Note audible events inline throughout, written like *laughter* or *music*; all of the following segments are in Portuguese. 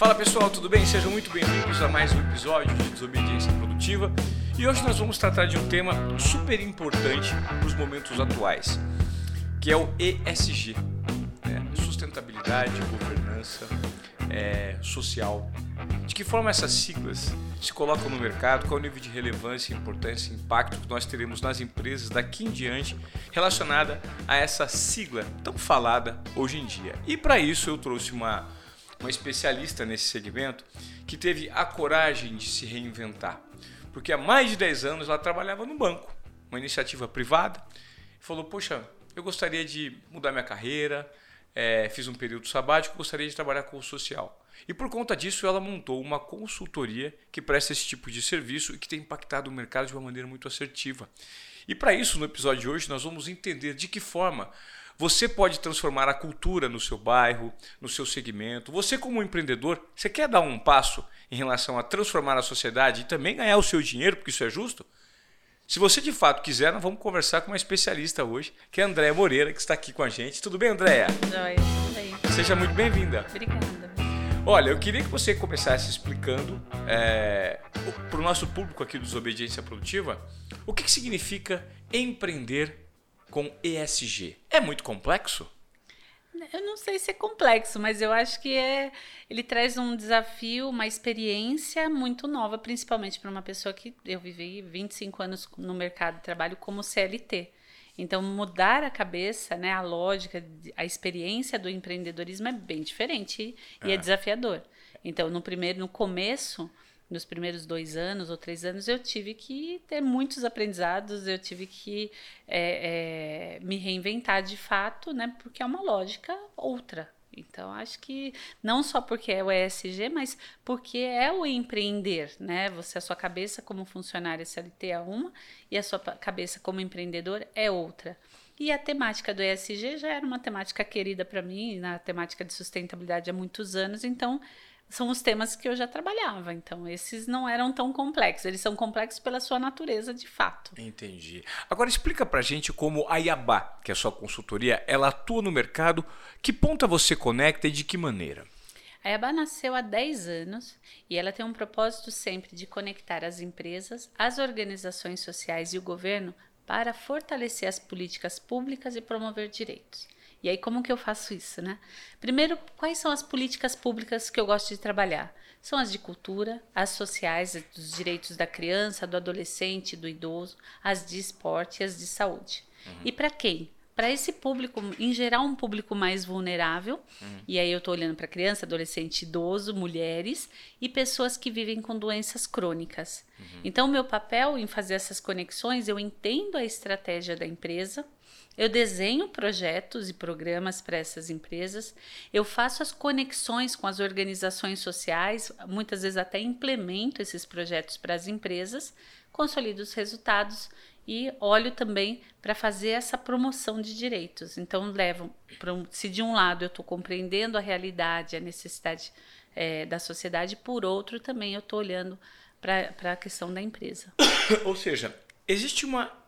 Fala pessoal, tudo bem? Sejam muito bem-vindos a mais um episódio de Desobediência Produtiva. E hoje nós vamos tratar de um tema super importante para os momentos atuais, que é o ESG, né? sustentabilidade, governança é, social. De que forma essas siglas se colocam no mercado, qual é o nível de relevância, importância e impacto que nós teremos nas empresas daqui em diante relacionada a essa sigla tão falada hoje em dia. E para isso eu trouxe uma uma especialista nesse segmento, que teve a coragem de se reinventar. Porque há mais de 10 anos ela trabalhava no banco, uma iniciativa privada, e falou: Poxa, eu gostaria de mudar minha carreira, é, fiz um período sabático, gostaria de trabalhar com o social. E por conta disso, ela montou uma consultoria que presta esse tipo de serviço e que tem impactado o mercado de uma maneira muito assertiva. E para isso, no episódio de hoje, nós vamos entender de que forma você pode transformar a cultura no seu bairro, no seu segmento. Você, como empreendedor, você quer dar um passo em relação a transformar a sociedade e também ganhar o seu dinheiro, porque isso é justo? Se você de fato quiser, nós vamos conversar com uma especialista hoje, que é a Andréia Moreira, que está aqui com a gente. Tudo bem, Andréia? Joia, tudo bem. Seja muito bem-vinda. Obrigada. Olha, eu queria que você começasse explicando é, para o nosso público aqui do Desobediência Produtiva o que, que significa empreender com ESG. É muito complexo? Eu não sei se é complexo, mas eu acho que é. Ele traz um desafio, uma experiência muito nova, principalmente para uma pessoa que eu vivi 25 anos no mercado de trabalho como CLT. Então, mudar a cabeça, né, a lógica, a experiência do empreendedorismo é bem diferente e é, é desafiador. Então, no primeiro, no começo, nos primeiros dois anos ou três anos, eu tive que ter muitos aprendizados, eu tive que é, é, me reinventar de fato, né? Porque é uma lógica outra. Então, acho que não só porque é o ESG, mas porque é o empreender, né? Você, a sua cabeça como funcionário CLT é uma e a sua cabeça como empreendedor é outra. E a temática do ESG já era uma temática querida para mim, na temática de sustentabilidade há muitos anos, então são os temas que eu já trabalhava. Então, esses não eram tão complexos. Eles são complexos pela sua natureza, de fato. Entendi. Agora, explica pra gente como a Iabá, que é a sua consultoria, ela atua no mercado. Que ponta você conecta e de que maneira? A Iabá nasceu há 10 anos e ela tem um propósito sempre de conectar as empresas, as organizações sociais e o governo para fortalecer as políticas públicas e promover direitos. E aí, como que eu faço isso, né? Primeiro, quais são as políticas públicas que eu gosto de trabalhar? São as de cultura, as sociais, dos direitos da criança, do adolescente, do idoso, as de esporte e as de saúde. Uhum. E para quem? Para esse público, em geral, um público mais vulnerável, uhum. e aí eu estou olhando para criança, adolescente, idoso, mulheres e pessoas que vivem com doenças crônicas. Uhum. Então, o meu papel em fazer essas conexões, eu entendo a estratégia da empresa, eu desenho projetos e programas para essas empresas, eu faço as conexões com as organizações sociais, muitas vezes até implemento esses projetos para as empresas, consolido os resultados e olho também para fazer essa promoção de direitos. Então, levo, se de um lado eu estou compreendendo a realidade, a necessidade é, da sociedade, por outro também eu estou olhando para a questão da empresa. *coughs* Ou seja, existe uma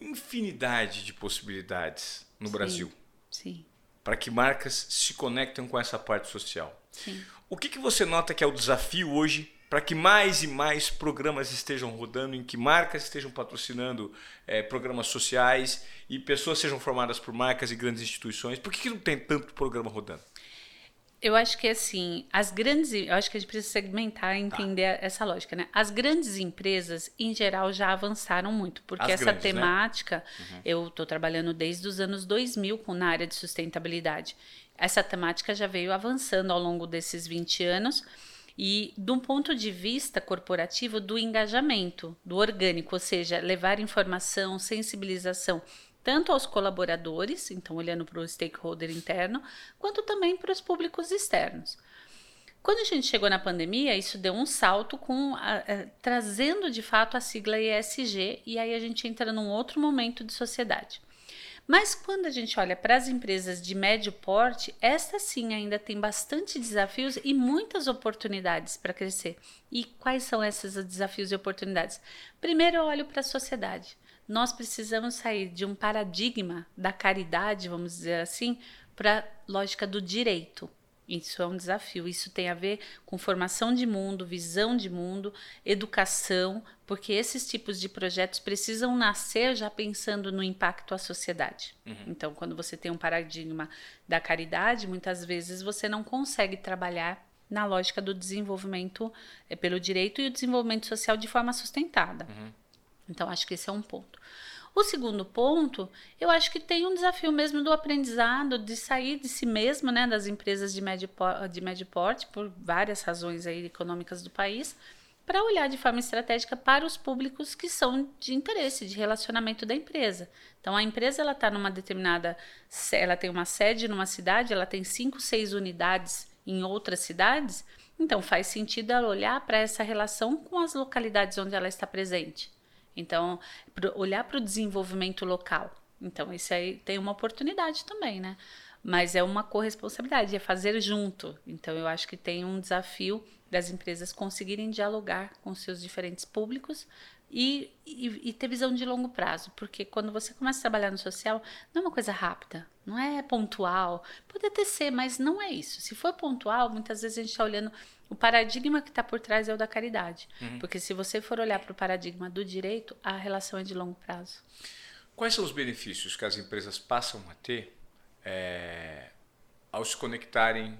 infinidade de possibilidades no sim, Brasil. Sim. Para que marcas se conectem com essa parte social. Sim. O que, que você nota que é o desafio hoje para que mais e mais programas estejam rodando, em que marcas estejam patrocinando é, programas sociais e pessoas sejam formadas por marcas e grandes instituições? Por que, que não tem tanto programa rodando? Eu acho que assim, as grandes, eu acho que a gente precisa segmentar e entender tá. essa lógica, né? As grandes empresas, em geral, já avançaram muito, porque as essa grandes, né? temática, né? uhum. eu estou trabalhando desde os anos 2000 com, na área de sustentabilidade. Essa temática já veio avançando ao longo desses 20 anos. E, de um ponto de vista corporativo, do engajamento, do orgânico, ou seja, levar informação, sensibilização tanto aos colaboradores, então olhando para o stakeholder interno, quanto também para os públicos externos. Quando a gente chegou na pandemia, isso deu um salto com a, a, trazendo de fato a sigla ESG e aí a gente entra num outro momento de sociedade. Mas quando a gente olha para as empresas de médio porte, esta sim ainda tem bastante desafios e muitas oportunidades para crescer. E quais são esses desafios e oportunidades? Primeiro, eu olho para a sociedade nós precisamos sair de um paradigma da caridade, vamos dizer assim, para a lógica do direito. Isso é um desafio. Isso tem a ver com formação de mundo, visão de mundo, educação, porque esses tipos de projetos precisam nascer já pensando no impacto à sociedade. Uhum. Então, quando você tem um paradigma da caridade, muitas vezes você não consegue trabalhar na lógica do desenvolvimento é, pelo direito e o desenvolvimento social de forma sustentada. Uhum. Então, acho que esse é um ponto. O segundo ponto, eu acho que tem um desafio mesmo do aprendizado, de sair de si mesmo, né, das empresas de médio, de médio porte, por várias razões aí econômicas do país, para olhar de forma estratégica para os públicos que são de interesse, de relacionamento da empresa. Então, a empresa ela está numa determinada, ela tem uma sede numa cidade, ela tem cinco, seis unidades em outras cidades, então faz sentido ela olhar para essa relação com as localidades onde ela está presente. Então, olhar para o desenvolvimento local. Então, isso aí tem uma oportunidade também, né? Mas é uma corresponsabilidade, é fazer junto. Então, eu acho que tem um desafio das empresas conseguirem dialogar com seus diferentes públicos e, e, e, ter visão de longo prazo, porque quando você começa a trabalhar no social, não é uma coisa rápida, não é pontual. Pode até ser, mas não é isso. Se for pontual, muitas vezes a gente está olhando o paradigma que está por trás é o da caridade. Uhum. Porque se você for olhar para o paradigma do direito, a relação é de longo prazo. Quais são os benefícios que as empresas passam a ter é, ao se conectarem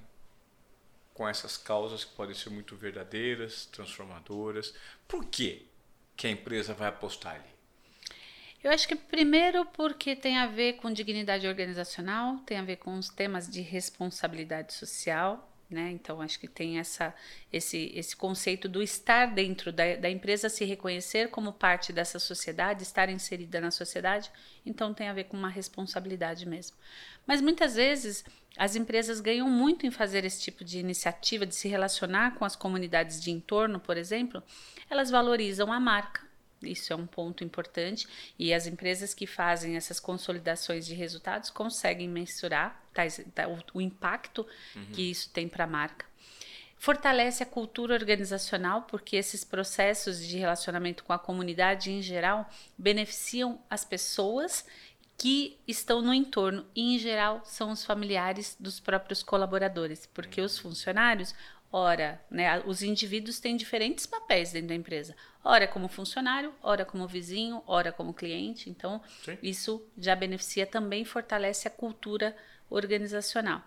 com essas causas que podem ser muito verdadeiras, transformadoras? Por que, que a empresa vai apostar ali? Eu acho que primeiro porque tem a ver com dignidade organizacional, tem a ver com os temas de responsabilidade social, né? Então, acho que tem essa, esse, esse conceito do estar dentro da, da empresa, se reconhecer como parte dessa sociedade, estar inserida na sociedade, então tem a ver com uma responsabilidade mesmo. Mas muitas vezes as empresas ganham muito em fazer esse tipo de iniciativa, de se relacionar com as comunidades de entorno, por exemplo, elas valorizam a marca, isso é um ponto importante e as empresas que fazem essas consolidações de resultados conseguem mensurar tais, tá, o, o, impacto uhum. que isso tem para a marca. Fortalece a cultura organizacional, porque esses processos de relacionamento com a comunidade em geral beneficiam as pessoas que estão no entorno e, em geral, são os familiares dos próprios colaboradores, porque os funcionários Ora, né, os indivíduos têm diferentes papéis dentro da empresa. Ora como funcionário, ora como vizinho, ora como cliente. Então, Sim. isso já beneficia também fortalece a cultura organizacional.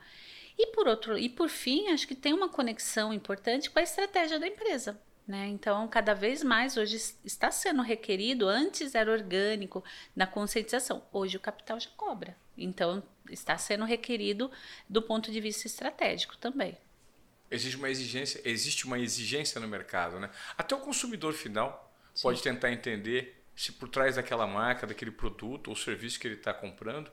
E por outro, e por fim, acho que tem uma conexão importante com a estratégia da empresa. Né? Então, cada vez mais hoje está sendo requerido, antes era orgânico na conscientização, hoje o capital já cobra. Então, está sendo requerido do ponto de vista estratégico também existe uma exigência, existe uma exigência no mercado, né? Até o consumidor final Sim. pode tentar entender se por trás daquela marca, daquele produto ou serviço que ele está comprando,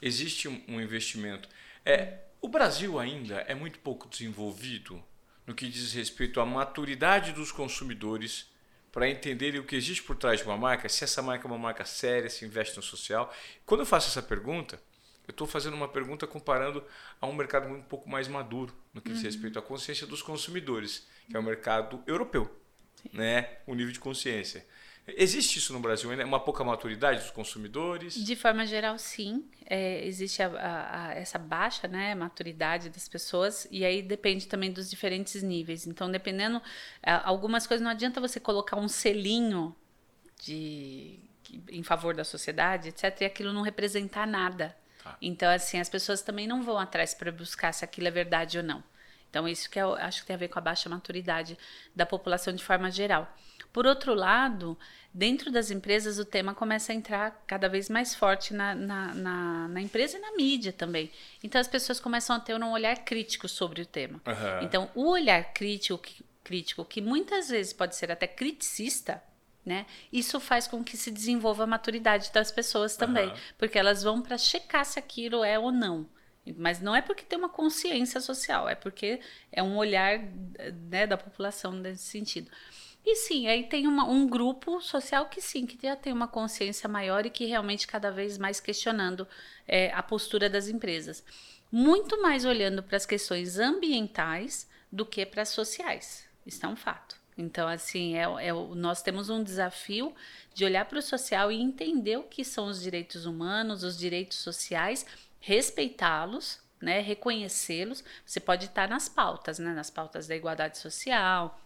existe um, investimento. É, o Brasil ainda é muito pouco desenvolvido no que diz respeito à maturidade dos consumidores para entenderem o que existe por trás de uma marca, se essa marca é uma marca séria, se investe no social. Quando eu faço essa pergunta, eu estou fazendo uma pergunta comparando a um mercado um pouco mais maduro no que diz uhum. respeito à consciência dos consumidores, que é o mercado europeu, né? o nível de consciência. Existe isso no Brasil? É uma pouca maturidade dos consumidores? De forma geral, sim. É, existe a, a, a, essa baixa né, maturidade das pessoas, e aí depende também dos diferentes níveis. Então, dependendo, algumas coisas não adianta você colocar um selinho de, em favor da sociedade, etc., e aquilo não representar nada. Tá. Então, assim, as pessoas também não vão atrás para buscar se aquilo é verdade ou não. Então, isso que eu acho que tem a ver com a baixa maturidade da população de forma geral. Por outro lado, dentro das empresas, o tema começa a entrar cada vez mais forte na, na, na, na empresa e na mídia também. Então, as pessoas começam a ter um olhar crítico sobre o tema. Uhum. Então, o olhar crítico, crítico, que muitas vezes pode ser até criticista, né? Isso faz com que se desenvolva a maturidade das pessoas também, uhum. porque elas vão para checar se aquilo é ou não. Mas não é porque tem uma consciência social, é porque é um olhar né, da população nesse sentido. E sim, aí tem uma, um grupo social que sim, que já tem uma consciência maior e que realmente cada vez mais questionando é, a postura das empresas. Muito mais olhando para as questões ambientais do que para as sociais. Isso é um fato. Então, assim, é, é, nós temos um desafio de olhar para o social e entender o que são os direitos humanos, os direitos sociais, respeitá-los, né, reconhecê-los. Você pode estar nas pautas, né, nas pautas da igualdade social,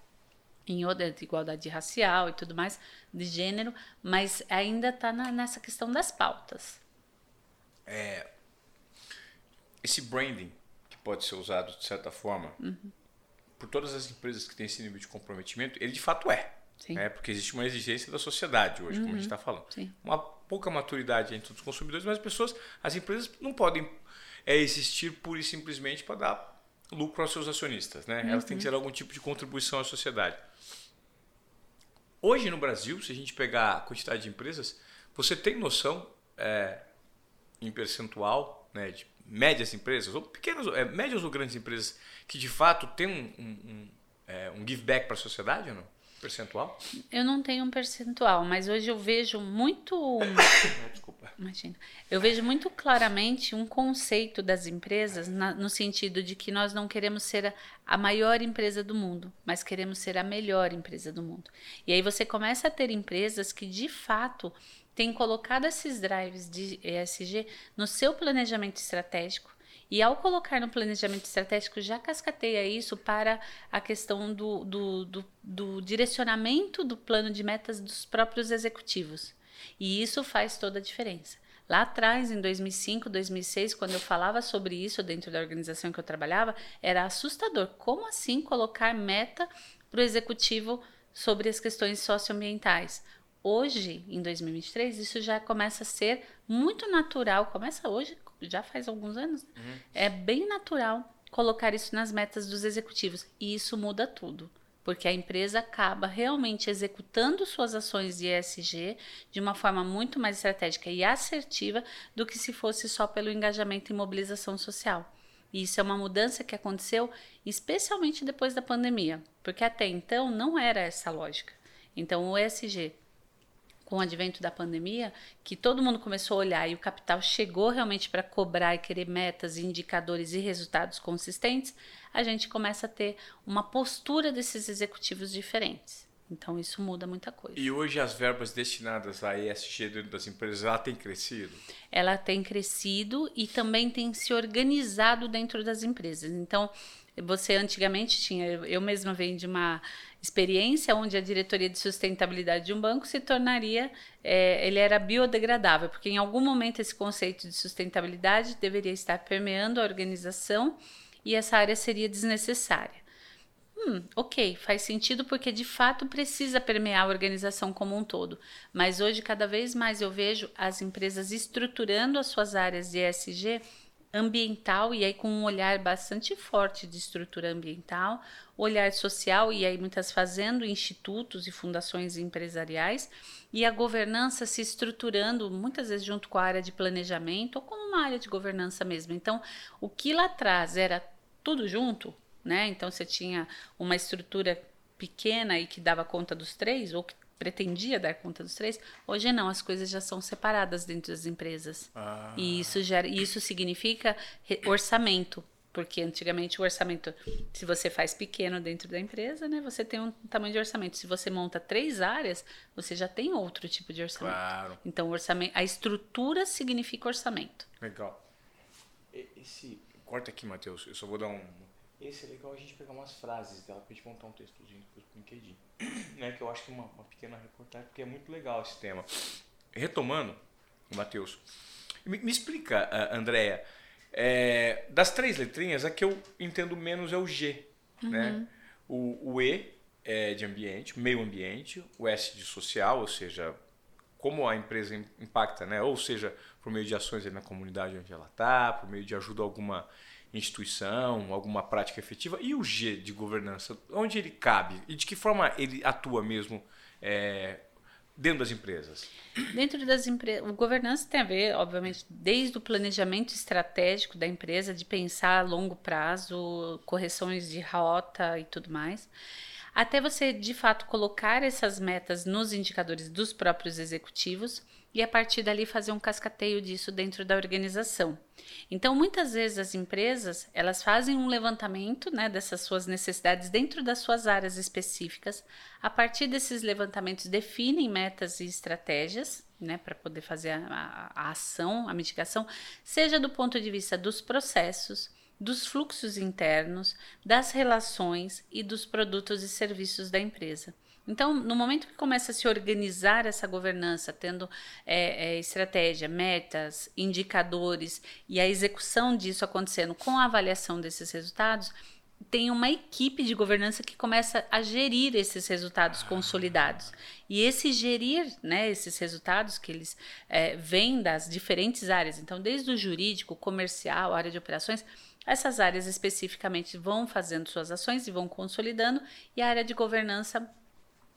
em outra de igualdade racial e tudo mais, de gênero, mas ainda está nessa questão das pautas. É, esse branding que pode ser usado de certa forma uhum. Por todas as empresas que têm esse nível de comprometimento, ele de fato é. Né? Porque existe uma exigência da sociedade hoje, uhum. como a gente está uhum. falando. Sim. Uma pouca maturidade entre os consumidores, mas as pessoas, as empresas não podem é, existir pura e simplesmente para dar lucro aos seus acionistas. Né? Uhum. Elas têm que ter algum tipo de contribuição à sociedade. Hoje no Brasil, se a gente pegar a quantidade de empresas, você tem noção é, em percentual né, de médias empresas, ou pequenas, é, médias ou grandes empresas, que de fato têm um, um, um, é, um give back para a sociedade ou não? Percentual? Eu não tenho um percentual, mas hoje eu vejo muito. *coughs* Desculpa. Imagina. Eu vejo muito claramente um conceito das empresas na, no sentido de que nós não queremos ser a, a maior empresa do mundo, mas queremos ser a melhor empresa do mundo. E aí você começa a ter empresas que de fato têm colocado esses drives de ESG no seu planejamento estratégico e ao colocar no planejamento estratégico, já cascateia isso para a questão do, do, do, do direcionamento do plano de metas dos próprios executivos. E isso faz toda a diferença. Lá atrás, em 2005, 2006, quando eu falava sobre isso dentro da organização que eu trabalhava, era assustador. Como assim colocar meta para o executivo sobre as questões socioambientais? Hoje, em 2023, isso já começa a ser muito natural. Começa hoje, já faz alguns anos, né? uhum. é bem natural colocar isso nas metas dos executivos. E isso muda tudo. Porque a empresa acaba realmente executando suas ações de ESG de uma forma muito mais estratégica e assertiva do que se fosse só pelo engajamento e mobilização social. E isso é uma mudança que aconteceu especialmente depois da pandemia, porque até então não era essa lógica. Então, o ESG com o advento da pandemia, que todo mundo começou a olhar e o capital chegou realmente para cobrar e querer metas, indicadores e resultados consistentes, a gente começa a ter uma postura desses executivos diferentes. Então isso muda muita coisa. E hoje as verbas destinadas à ESG dentro das empresas, ela tem crescido? Ela tem crescido e também tem se organizado dentro das empresas. Então, você antigamente tinha, eu mesma venho de uma experiência onde a diretoria de sustentabilidade de um banco se tornaria, é, ele era biodegradável, porque em algum momento esse conceito de sustentabilidade deveria estar permeando a organização e essa área seria desnecessária. Hum, ok, faz sentido porque de fato precisa permear a organização como um todo. Mas hoje, cada vez mais, eu vejo as empresas estruturando as suas áreas de ESG ambiental e aí com um olhar bastante forte de estrutura ambiental, olhar social e aí muitas fazendo institutos e fundações empresariais e a governança se estruturando muitas vezes junto com a área de planejamento ou como uma área de governança mesmo. Então, o que lá atrás era tudo junto, né? Então você tinha uma estrutura pequena e que dava conta dos três ou que pretendia dar conta dos três, hoje não, as coisas já são separadas dentro das empresas. Ah. E isso, gera, isso significa orçamento. Porque antigamente o orçamento, se você faz pequeno dentro da empresa, né, você tem um tamanho de orçamento. Se você monta três áreas, você já tem outro tipo de orçamento. Claro. Então, orçamento, a estrutura significa orçamento. Legal. Esse, corta aqui, Matheus. Eu só vou dar um. Esse é legal a gente pegar umas frases dela pra gente montar um textozinho pro LinkedIn *clears throat* né, que eu acho que é uma, uma pequena reportagem, porque é muito legal esse tema. Retomando, Matheus, me, me explica, uh, Andréia, é, das três letrinhas, a que eu entendo menos é o G. Uhum. Né? O, o E é de ambiente, meio ambiente, o S de social, ou seja, como a empresa impacta, né? ou seja, por meio de ações na comunidade onde ela está, por meio de ajuda a alguma instituição, alguma prática efetiva, e o G de governança, onde ele cabe e de que forma ele atua mesmo é, dentro das empresas? Dentro das empresas, o governança tem a ver, obviamente, desde o planejamento estratégico da empresa, de pensar a longo prazo, correções de rota e tudo mais, até você de fato colocar essas metas nos indicadores dos próprios executivos e a partir dali fazer um cascateio disso dentro da organização. Então, muitas vezes as empresas, elas fazem um levantamento, né, dessas suas necessidades dentro das suas áreas específicas. A partir desses levantamentos definem metas e estratégias né, para poder fazer a, a, a ação, a mitigação, seja do ponto de vista dos processos, dos fluxos internos, das relações e dos produtos e serviços da empresa. Então, no momento que começa a se organizar essa governança, tendo é, é, estratégia, metas, indicadores e a execução disso acontecendo com a avaliação desses resultados, tem uma equipe de governança que começa a gerir esses resultados consolidados. E esse gerir né, esses resultados, que eles é, vêm das diferentes áreas, então, desde o jurídico, comercial, área de operações, essas áreas especificamente vão fazendo suas ações e vão consolidando, e a área de governança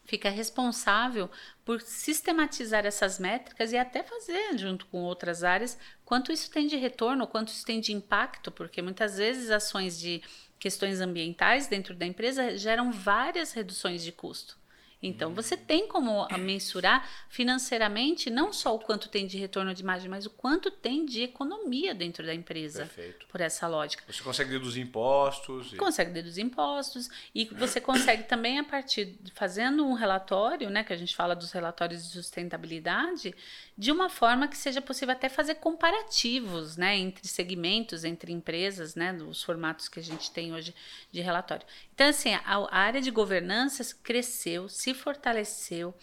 fica responsável por sistematizar essas métricas e até fazer, junto com outras áreas, quanto isso tem de retorno, quanto isso tem de impacto, porque muitas vezes ações de questões ambientais dentro da empresa geram várias reduções de custo. Então, você tem como mensurar financeiramente não só o quanto tem de retorno de imagem, mas o quanto tem de economia dentro da empresa. Perfeito. Por essa lógica. Você consegue deduzir impostos. E... Consegue deduzir impostos. E você consegue também, a partir de fazendo um relatório, né, que a gente fala dos relatórios de sustentabilidade, de uma forma que seja possível até fazer comparativos né, entre segmentos, entre empresas, né, dos formatos que a gente tem hoje de relatório. Então, assim, a, área de governança cresceu, se fortaleceu,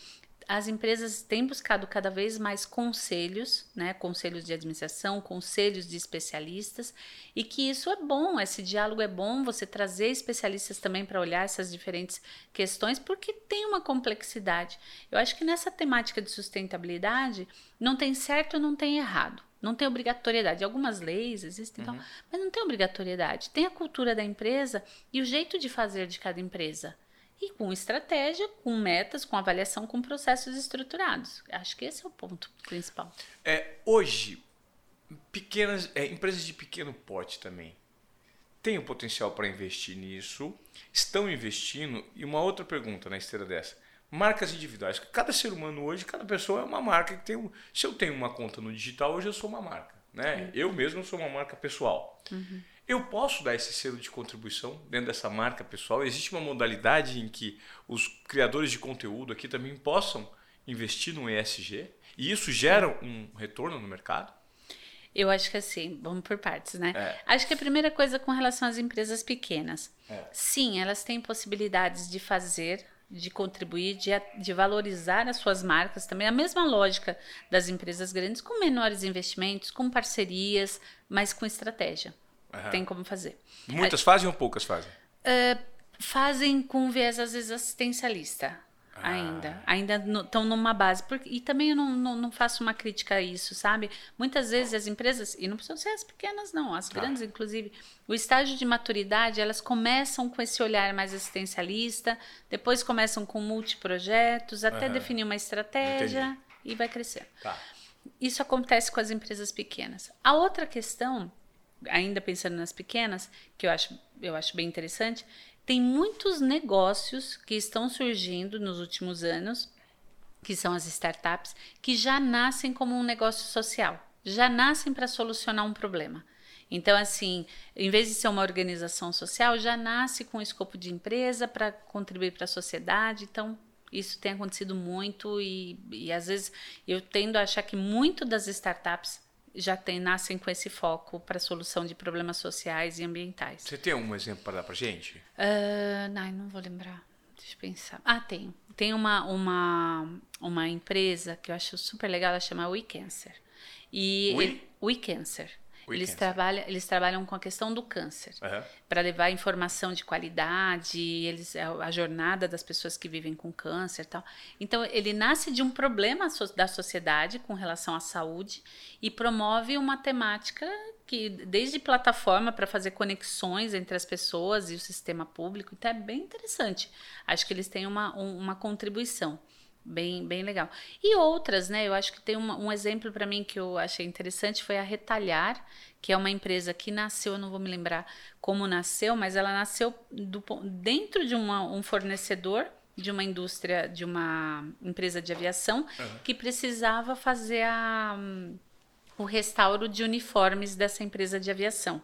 as empresas têm buscado cada vez mais conselhos, né, conselhos de administração, conselhos de especialistas, e que isso é bom, esse diálogo é bom, você trazer especialistas também para olhar essas diferentes questões, porque tem uma complexidade. Eu acho que nessa temática de sustentabilidade não tem certo, não tem errado. Não tem obrigatoriedade. Algumas leis existem, uhum. então, mas não tem obrigatoriedade. Tem a cultura da empresa e o jeito de fazer de cada empresa e com estratégia, com metas, com avaliação, com processos estruturados. Acho que esse é o ponto principal. É, hoje, pequenas é, empresas de pequeno porte também têm o potencial para investir nisso, estão investindo. E uma outra pergunta na esteira dessa: marcas individuais. Cada ser humano hoje, cada pessoa é uma marca que tem. Um, se eu tenho uma conta no digital, hoje eu sou uma marca. Né? Eu mesmo sou uma marca pessoal. Uhum. Eu posso dar esse selo de contribuição dentro dessa marca pessoal? Existe uma modalidade em que os criadores de conteúdo aqui também possam investir no ESG? E isso gera um retorno no mercado? Eu acho que assim, vamos por partes, né? É. Acho que a primeira coisa com relação às empresas pequenas. É. Sim, elas têm possibilidades de fazer, de contribuir, de, de valorizar as suas marcas também. A mesma lógica das empresas grandes, com menores investimentos, com parcerias, mas com estratégia. Uhum. Tem como fazer. Muitas fazem ou poucas fazem? Uh, fazem com viés, às vezes, assistencialista. Ah. Ainda. Ainda estão numa base. Porque, e também eu não, não, não, faço uma crítica a isso, sabe? Muitas vezes as empresas, e não precisam ser as pequenas, não, as tá. grandes, inclusive, o estágio de maturidade, elas começam com esse olhar mais assistencialista, depois começam com multiprojetos, até uhum. definir uma estratégia Entendi. e vai crescer. Tá. Isso acontece com as empresas pequenas. A outra questão ainda pensando nas pequenas, que eu acho, eu acho bem interessante, tem muitos negócios que estão surgindo nos últimos anos, que são as startups, que já nascem como um negócio social, já nascem para solucionar um problema. Então, assim, em vez de ser uma organização social, já nasce com o escopo de empresa para contribuir para a sociedade. Então, isso tem acontecido muito e, e às vezes eu tendo a achar que muito das startups já tem, nascem com esse foco para a solução de problemas sociais e ambientais. Você tem um exemplo para dar para gente? Uh, não, não vou lembrar. Deixa eu pensar. Ah, tem. Tem uma, uma, uma empresa que eu acho super legal, ela chama WeCancer. E We? WeCancer. Eles trabalham, eles trabalham com a questão do câncer, uhum. para levar informação de qualidade, eles é a jornada das pessoas que vivem com câncer, tal. Então ele nasce de um problema da sociedade com relação à saúde e promove uma temática que desde plataforma para fazer conexões entre as pessoas e o sistema público, então é bem interessante. Acho que eles têm uma, uma contribuição bem, bem legal. E outras, né? Eu acho que tem uma, um exemplo para mim que eu achei interessante foi a Retalhar, que é uma empresa que nasceu, eu não vou me lembrar como nasceu, mas ela nasceu do, dentro de uma, um fornecedor de uma indústria, de uma empresa de aviação uhum. que precisava fazer a, um, o restauro de uniformes dessa empresa de aviação.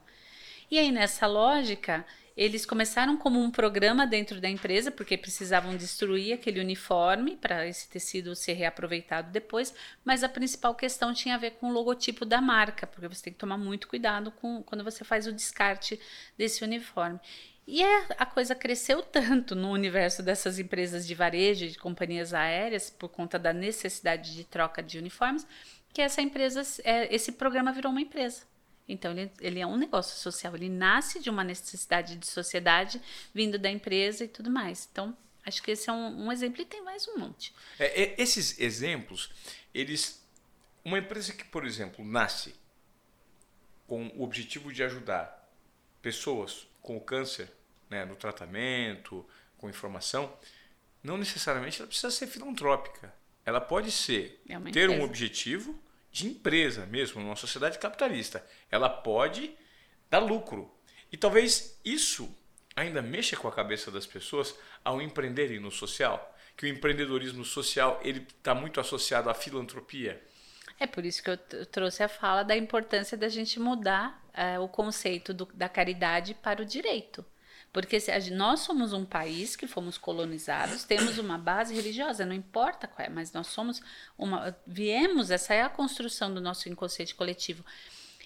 E aí, nessa lógica, eles começaram como um programa dentro da empresa, porque precisavam destruir aquele uniforme para esse tecido ser reaproveitado depois, mas a principal questão tinha a ver com o logotipo da marca, porque você tem que tomar muito cuidado com, quando você faz o descarte desse uniforme. E é, a coisa cresceu tanto no universo dessas empresas de varejo, de companhias aéreas, por conta da necessidade de troca de uniformes, que essa empresa, é, esse programa virou uma empresa. Então, ele, ele é um negócio social, ele nasce de uma necessidade de sociedade vindo da empresa e tudo mais. Então, acho que esse é um, um exemplo e tem mais um monte. É, é, esses exemplos, eles. Uma empresa que, por exemplo, nasce com o objetivo de ajudar pessoas com câncer né, no tratamento, com informação, não necessariamente ela precisa ser filantrópica. Ela pode ser É ter um objetivo de empresa mesmo, numa sociedade capitalista. Ela pode dar lucro. E talvez isso ainda mexa com a cabeça das pessoas ao empreenderem no social, que o empreendedorismo social ele está muito associado à filantropia. É por isso que eu trouxe a fala da importância da gente mudar eh, o conceito do- da caridade para o direito. Porque se nós somos um país que fomos colonizados, temos uma base religiosa, não importa qual é, mas nós somos uma. Viemos, essa é a construção do nosso inconsciente coletivo.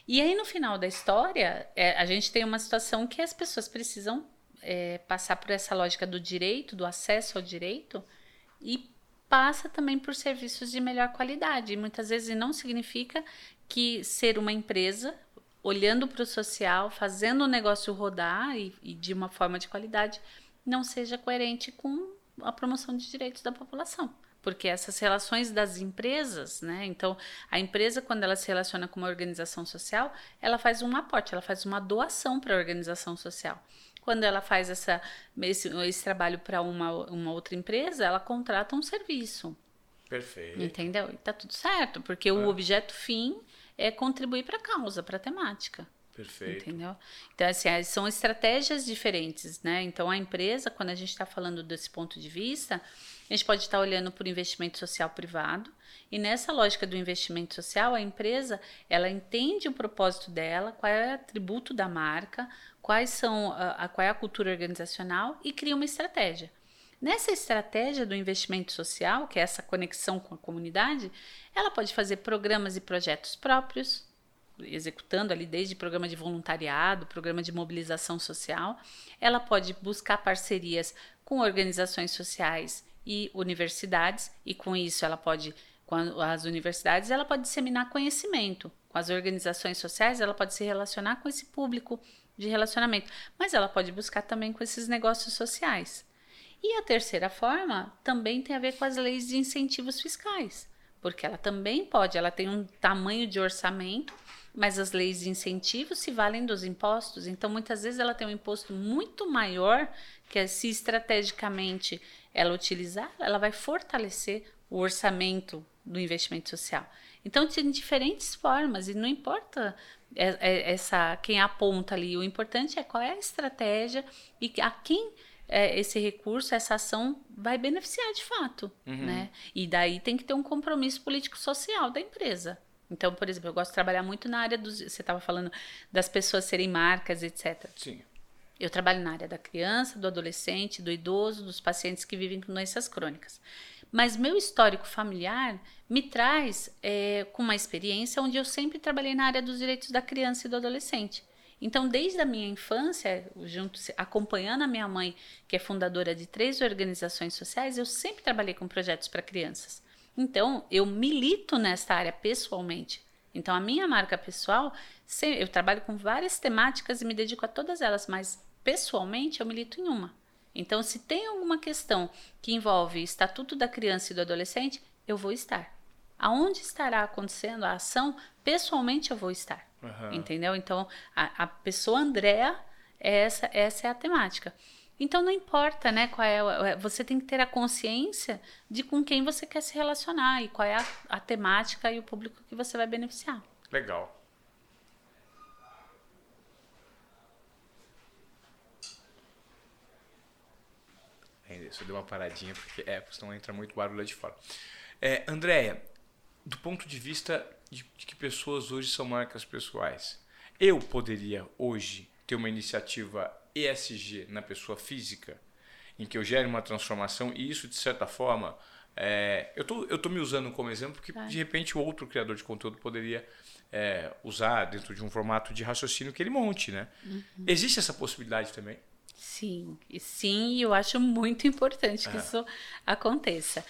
E aí, no final da história, é, a gente tem uma situação que as pessoas precisam é, passar por essa lógica do direito, do acesso ao direito, e passa também por serviços de melhor qualidade. E muitas vezes não significa que ser uma empresa, olhando para o social, fazendo o negócio rodar e, e de uma forma de qualidade, não seja coerente com a promoção de direitos da população. Porque essas relações das empresas, né? Então, a empresa, quando ela se relaciona com uma organização social, ela faz um aporte, ela faz uma doação para a organização social. Quando ela faz essa, esse, esse trabalho para uma, uma outra empresa, ela contrata um serviço. Perfeito. Entendeu? E tá tudo certo, porque o objeto fim é contribuir para a causa, para a temática. Perfeito. Entendeu? Então, assim, as- são estratégias diferentes, né? Então, a empresa, quando a gente está falando desse ponto de vista, a gente pode estar olhando por investimento social privado. E nessa lógica do investimento social, a empresa, ela entende o propósito dela, qual é o atributo da marca, quais são a, a- qual é a cultura organizacional e cria uma estratégia. Nessa estratégia do investimento social, que é essa conexão com a comunidade, ela pode fazer programas e projetos próprios, executando ali desde programa de voluntariado, programa de mobilização social. Ela pode buscar parcerias com organizações sociais e universidades, e com isso ela pode, com as universidades, ela pode disseminar conhecimento. Com as organizações sociais, ela pode se relacionar com esse público de relacionamento, mas ela pode buscar também com esses negócios sociais. E a terceira forma também tem a ver com as leis de incentivos fiscais, porque ela também pode, ela tem um tamanho de orçamento, mas as leis de incentivos se valem dos impostos, então muitas vezes ela tem um imposto muito maior que se estrategicamente ela utilizar, ela vai fortalecer o orçamento do investimento social. Então tem diferentes formas e não importa é- é- essa quem aponta ali, o importante é qual é a estratégia e a quem é, esse recurso, essa ação vai beneficiar de fato, né? E daí tem que ter um compromisso político-social da empresa. Então, por exemplo, eu gosto de trabalhar muito na área dos. Você estava falando das pessoas serem marcas, etc. Sim. Eu trabalho na área da criança, do adolescente, do idoso, dos pacientes que vivem com doenças crônicas. Mas meu histórico familiar me traz é, com uma experiência onde eu sempre trabalhei na área dos direitos da criança e do adolescente. Então, desde a minha infância, junto, acompanhando a minha mãe, que é fundadora de três organizações sociais, eu sempre trabalhei com projetos para crianças. Então, eu milito nesta área pessoalmente. Então, a minha marca pessoal, eu trabalho com várias temáticas e me dedico a todas elas, mas pessoalmente eu milito em uma. Então, se tem alguma questão que envolve Estatuto da Criança e do Adolescente, eu vou estar. Aonde estará acontecendo a ação, pessoalmente eu vou estar. Aham. Entendeu? Então, a, a pessoa Andréa, essa, essa é a temática. Então, não importa, né? Qual é, é- você tem que ter a consciência de com quem você quer se relacionar e qual é a, a temática e o público que você vai beneficiar. Legal. Ainda só deu uma paradinha, porque é, senão entra muito barulho lá de fora. É, Andréia, do ponto de vista de, de que pessoas hoje são marcas pessoais, eu poderia hoje ter uma iniciativa ESG na pessoa física, em que eu gere uma transformação e isso, de certa forma, é, eu tô, estou tô me usando como exemplo que, de repente, outro criador de conteúdo poderia é, usar dentro de um formato de raciocínio que ele monte, né? Uhum. Existe essa possibilidade também? Sim, sim, eu acho muito importante que é. isso aconteça.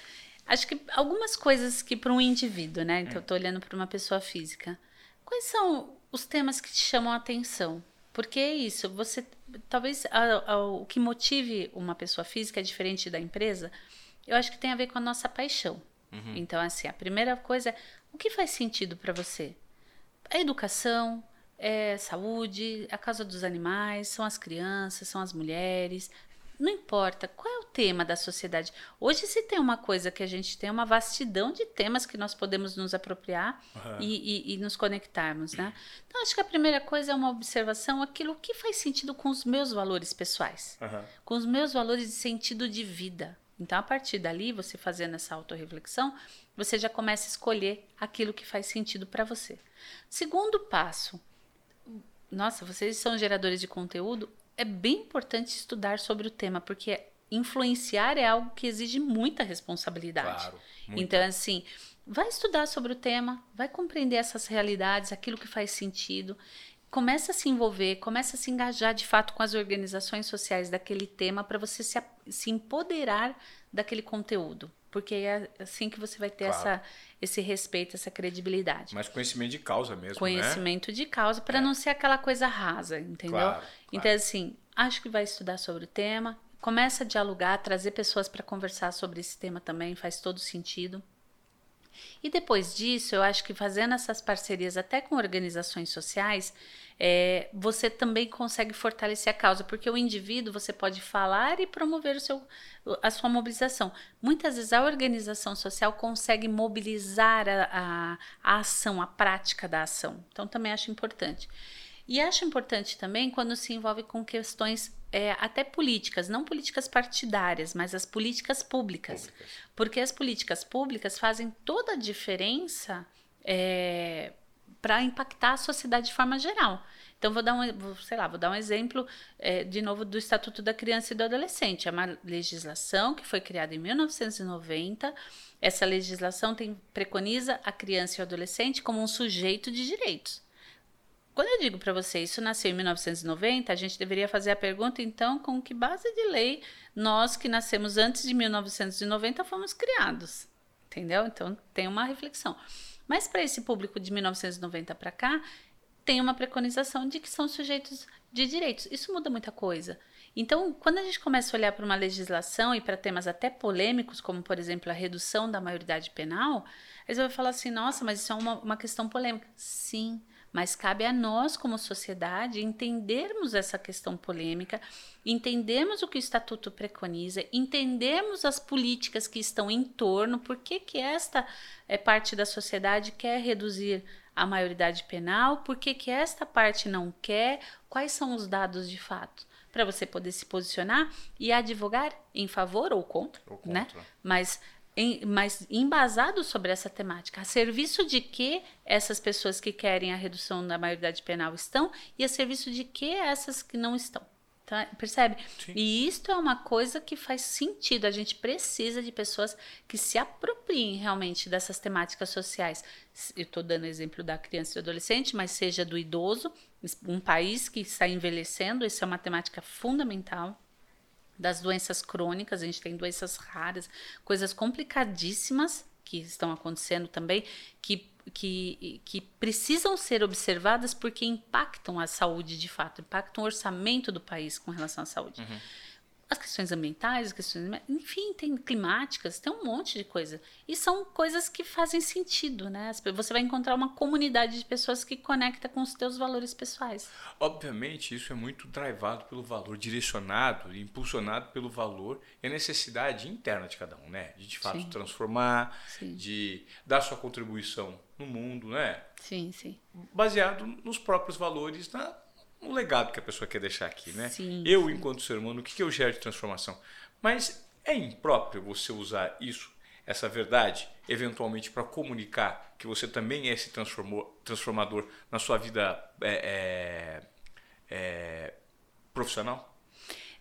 Acho que algumas coisas que para um indivíduo, né? Então, eu estou olhando para uma pessoa física. Quais são os temas que te chamam a atenção? Porque é isso, você talvez a, a, o que motive uma pessoa física é diferente da empresa. Eu acho que tem a ver com a nossa paixão. Uhum. Então, assim, a primeira coisa é o que faz sentido para você? A educação, é saúde, a causa dos animais, são as crianças, são as mulheres. Não importa qual é o tema da sociedade. Hoje, se tem uma coisa que a gente tem, é uma vastidão de temas que nós podemos nos apropriar uhum. e, e, e, nos conectarmos, né? Então, acho que a primeira coisa é uma observação, aquilo que faz sentido com os meus valores pessoais, uhum. com os meus valores de sentido de vida. Então, a partir dali, você fazendo essa autorreflexão, você já começa a escolher aquilo que faz sentido para você. Segundo passo, nossa, vocês são geradores de conteúdo, é bem importante estudar sobre o tema, porque influenciar é algo que exige muita responsabilidade. Claro, então, assim, vai estudar sobre o tema, vai compreender essas realidades, aquilo que faz sentido, começa a se envolver, começa a se engajar de fato com as organizações sociais daquele tema para você se, se empoderar daquele conteúdo. Porque é assim que você vai ter claro. essa, esse respeito, essa credibilidade. Mas conhecimento de causa mesmo, né? Conhecimento né? de causa, para é. não ser aquela coisa rasa, entendeu? Claro, claro. Então, assim, acho que vai estudar sobre o tema, começa a dialogar, trazer pessoas para conversar sobre esse tema também, faz todo sentido. E depois disso, eu acho que fazendo essas parcerias até com organizações sociais, é, você também consegue fortalecer a causa, porque o indivíduo você pode falar e promover o seu, a sua mobilização. Muitas vezes a organização social consegue mobilizar a, a, a ação, a prática da ação. Então também acho importante. E acho importante também quando se envolve com questões é, até políticas, não políticas partidárias, mas as políticas públicas. públicas. Porque as políticas públicas fazem toda a diferença é, para impactar a sociedade de forma geral. Então, vou dar um, sei lá, vou dar um exemplo é, de novo do Estatuto da Criança e do Adolescente. É uma legislação que foi criada em 1990. Essa legislação tem, preconiza a criança e o adolescente como um sujeito de direitos. Quando eu digo para você, isso nasceu em 1990, a gente deveria fazer a pergunta, então, com que base de lei nós que nascemos antes de 1990 fomos criados? Entendeu? Então, tem uma reflexão. Mas para esse público de 1990 para cá, tem uma preconização de que são sujeitos de direitos. Isso muda muita coisa. Então, quando a gente começa a olhar para uma legislação e para temas até polêmicos, como por exemplo a redução da maioridade penal, você vai falar assim: nossa, mas isso é uma, uma questão polêmica. Sim, mas cabe a nós, como sociedade, entendermos essa questão polêmica, entendermos o que o Estatuto preconiza, entendermos as políticas que estão em torno, por que, que esta é, parte da sociedade quer reduzir a maioridade penal, por que, que esta parte não quer, quais são os dados de fato para você poder se posicionar e advogar em favor ou contra, ou né? contra. né? Mas em, mas embasado sobre essa temática. A serviço de que essas pessoas que querem a redução da maioridade penal estão e a serviço de que essas que não estão. Tá? Percebe? Sim. E isto é uma coisa que faz sentido. A gente precisa de pessoas que se apropriem realmente dessas temáticas sociais. Eu estou dando exemplo da criança e do adolescente, mas seja do idoso, um país que está envelhecendo, isso é uma temática fundamental das doenças crônicas, a gente tem doenças raras, coisas complicadíssimas que estão acontecendo também, que, que, que precisam ser observadas porque impactam a saúde de fato, impactam o orçamento do país com relação à saúde. Uhum as questões ambientais, as questões, enfim, tem climáticas, tem um monte de coisa. E são coisas que fazem sentido, né? Você vai encontrar uma comunidade de pessoas que conecta com os teus valores pessoais. Obviamente, isso é muito drivado pelo valor, direcionado e impulsionado pelo valor e a necessidade interna de cada um, né? De de fato sim. transformar, sim. de dar sua contribuição no mundo, né? Sim, sim. Baseado nos próprios valores, na um legado que a pessoa quer deixar aqui, né? Sim, eu, sim. enquanto ser humano, o que, que eu gero de transformação? Mas é impróprio você usar isso, essa verdade, eventualmente para comunicar que você também é esse transformador na sua vida é, é, é, profissional?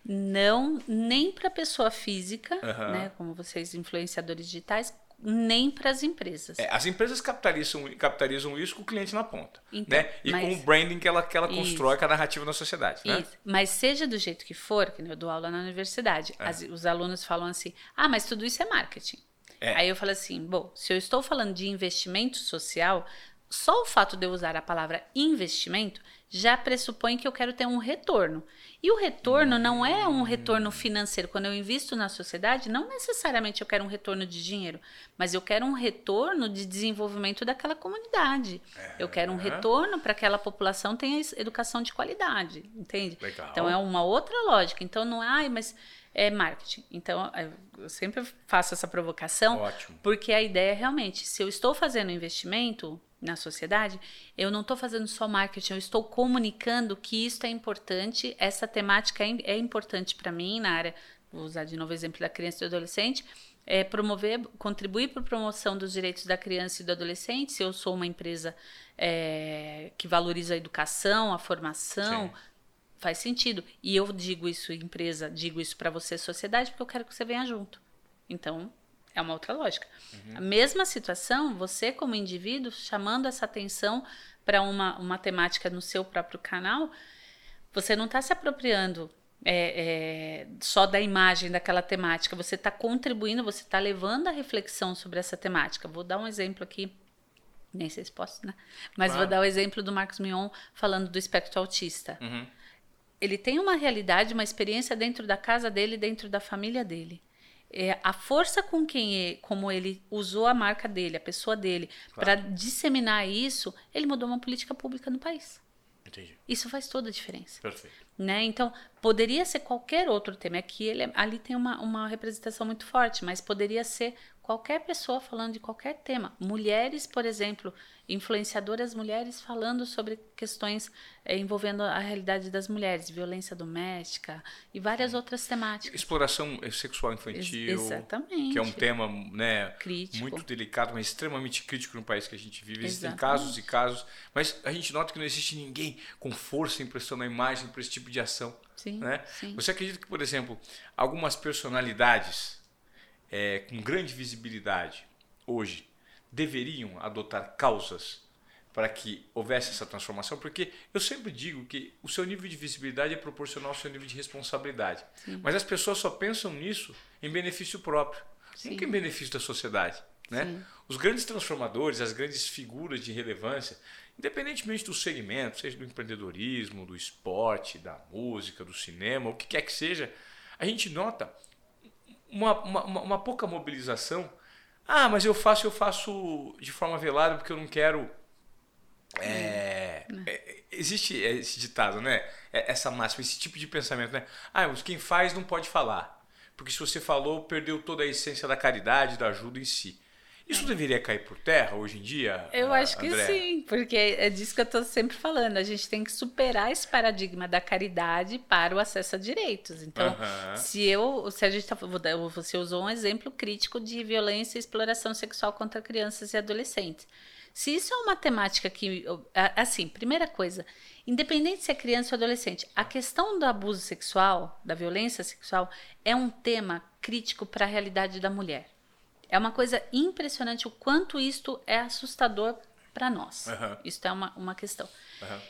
Não, nem para pessoa física, uhum. né, como vocês influenciadores digitais, nem para as empresas. É, as empresas capitalizam, capitalizam isso com o cliente na ponta. Então, né? E mas, com o branding que ela, que ela constrói com a narrativa na sociedade. Né? Mas seja do jeito que for, que eu dou aula na universidade, é. as, os alunos falam assim: ah, mas tudo isso é marketing. É. Aí eu falo assim: bom, se eu estou falando de investimento social, só o fato de eu usar a palavra investimento já pressupõe que eu quero ter um retorno. E o retorno não é um retorno financeiro. Quando eu invisto na sociedade, não necessariamente eu quero um retorno de dinheiro, mas eu quero um retorno de desenvolvimento daquela comunidade. É. Eu quero um retorno para que aquela população tenha educação de qualidade, entende? Legal. Então é uma outra lógica. Então não é, mas é marketing. Então, é, eu sempre faço essa provocação, Ótimo. porque a ideia é realmente, se eu estou fazendo investimento, na sociedade, eu não estou fazendo só marketing, eu estou comunicando que isso é importante, essa temática é, é importante para mim na área, vou usar de novo o exemplo da criança e do adolescente, é promover, contribuir para a promoção dos direitos da criança e do adolescente, se eu sou uma empresa é, que valoriza a educação, a formação, Sim. faz sentido. E eu digo isso, empresa, digo isso para você, sociedade, porque eu quero que você venha junto. Então, é uma outra lógica. Uhum. A mesma situação, você como indivíduo, chamando essa atenção para uma, uma temática no seu próprio canal, você não está se apropriando é, é, só da imagem daquela temática, você está contribuindo, você está levando a reflexão sobre essa temática. Vou dar um exemplo aqui, nem sei se posso, né? Mas claro. vou dar o exemplo do Marcos Mion falando do espectro autista. Uhum. Ele tem uma realidade, uma experiência dentro da casa dele, dentro da família dele é, a força com quem como ele usou a marca dele, a pessoa dele, claro. para disseminar isso, ele mudou uma política pública no país. Entendi. Isso faz toda a diferença. Perfeito. Né? Então, poderia ser qualquer outro tema. Aqui ele, ali tem uma, uma representação muito forte, mas poderia ser qualquer pessoa falando de qualquer tema. Mulheres, por exemplo, influenciadoras mulheres falando sobre questões é, envolvendo a realidade das mulheres, violência doméstica e várias outras temáticas. Exploração sexual infantil, Ex exatamente. que é um tema né, crítico. muito delicado, mas extremamente crítico no país que a gente vive. Existem exatamente. casos e casos, mas a gente nota que não existe ninguém com força impressão na imagem para esse tipo de ação. Sim, né? Sim. Você acredita que, por exemplo, algumas personalidades é, com grande visibilidade hoje deveriam adotar causas para que houvesse essa transformação? Porque eu sempre digo que o seu nível de visibilidade é proporcional ao seu nível de responsabilidade. Sim. Mas as pessoas só pensam nisso em benefício próprio, Sim. nunca em benefício da sociedade. Né? Os grandes transformadores, as grandes figuras de relevância, independentemente do segmento, seja do empreendedorismo, do esporte, da música, do cinema, o que quer que seja, a gente nota uma, uma, uma pouca mobilização. Ah, mas eu faço, eu faço de forma velada porque eu não quero. É, é, existe esse ditado, né? É, essa máxima, esse tipo de pensamento, né? Ah, mas quem faz não pode falar. Porque se você falou, perdeu toda a essência da caridade, da ajuda em si. Isso deveria cair por terra hoje em dia? Eu acho que André? sim, porque é disso que eu estou sempre falando. A gente tem que superar esse paradigma da caridade para o acesso a direitos. Então, uhum. se eu, se a gente tá, você usou um exemplo crítico de violência e exploração sexual contra crianças e adolescentes. Se isso é uma temática que, assim, primeira coisa, independente se é criança ou adolescente, a questão do abuso sexual, da violência sexual, é um tema crítico para a realidade da mulher. É uma coisa impressionante o quanto isto é assustador para nós. Uhum. Isso é uma, uma questão. Uhum.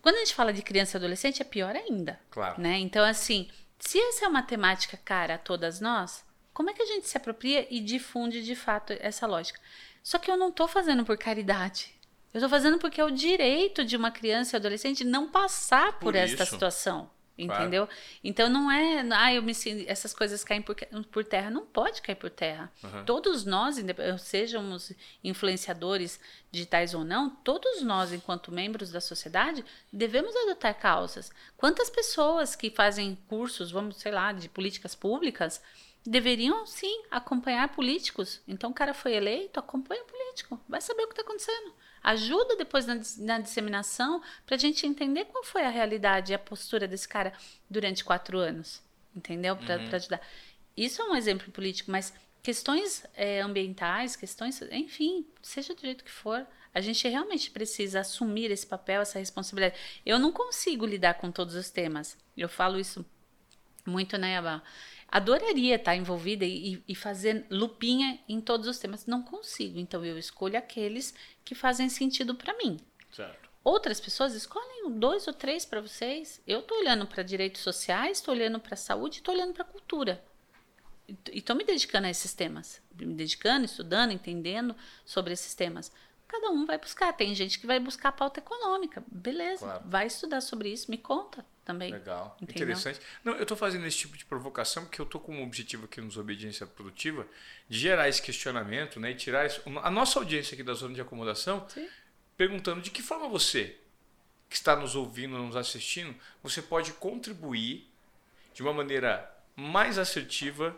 Quando a gente fala de criança e adolescente, é pior ainda. Claro. Né? Então, assim, se essa é uma temática cara a todas nós, como é que a gente se apropria e difunde de fato essa lógica? Só que eu não estou fazendo por caridade. Eu estou fazendo porque é o direito de uma criança e adolescente não passar por, por esta situação. Entendeu? Claro. Então não é, ah, eu me essas coisas caem por, por terra, não pode cair por terra. Uhum. Todos nós, sejamos influenciadores digitais ou não, todos nós, enquanto membros da sociedade, devemos adotar causas. Quantas pessoas que fazem cursos, vamos, sei lá, de políticas públicas, deveriam sim acompanhar políticos. Então o cara foi eleito, acompanha o político, vai saber o que está acontecendo ajuda depois na, na disseminação para a gente entender qual foi a realidade e a postura desse cara durante quatro anos, entendeu? Para uhum. ajudar. Isso é um exemplo político, mas questões é, ambientais, questões, enfim, seja do jeito que for, a gente realmente precisa assumir esse papel, essa responsabilidade. Eu não consigo lidar com todos os temas. Eu falo isso muito, né, Abá? Adoraria estar envolvida e, e fazer lupinha em todos os temas. Não consigo, então eu escolho aqueles que fazem sentido para mim. Certo. Outras pessoas escolhem dois ou três para vocês. Eu estou olhando para direitos sociais, estou olhando para saúde, estou olhando para cultura. E estou me dedicando a esses temas. Me dedicando, estudando, entendendo sobre esses temas. Cada um vai buscar. Tem gente que vai buscar a pauta econômica. Beleza, claro. vai estudar sobre isso, me conta também. Legal, Entendeu? interessante. Não, eu estou fazendo esse tipo de provocação porque eu estou com um objetivo aqui nos Obediência Produtiva de gerar esse questionamento né, e tirar isso, a nossa audiência aqui da zona de acomodação Sim. perguntando de que forma você, que está nos ouvindo, nos assistindo, você pode contribuir de uma maneira mais assertiva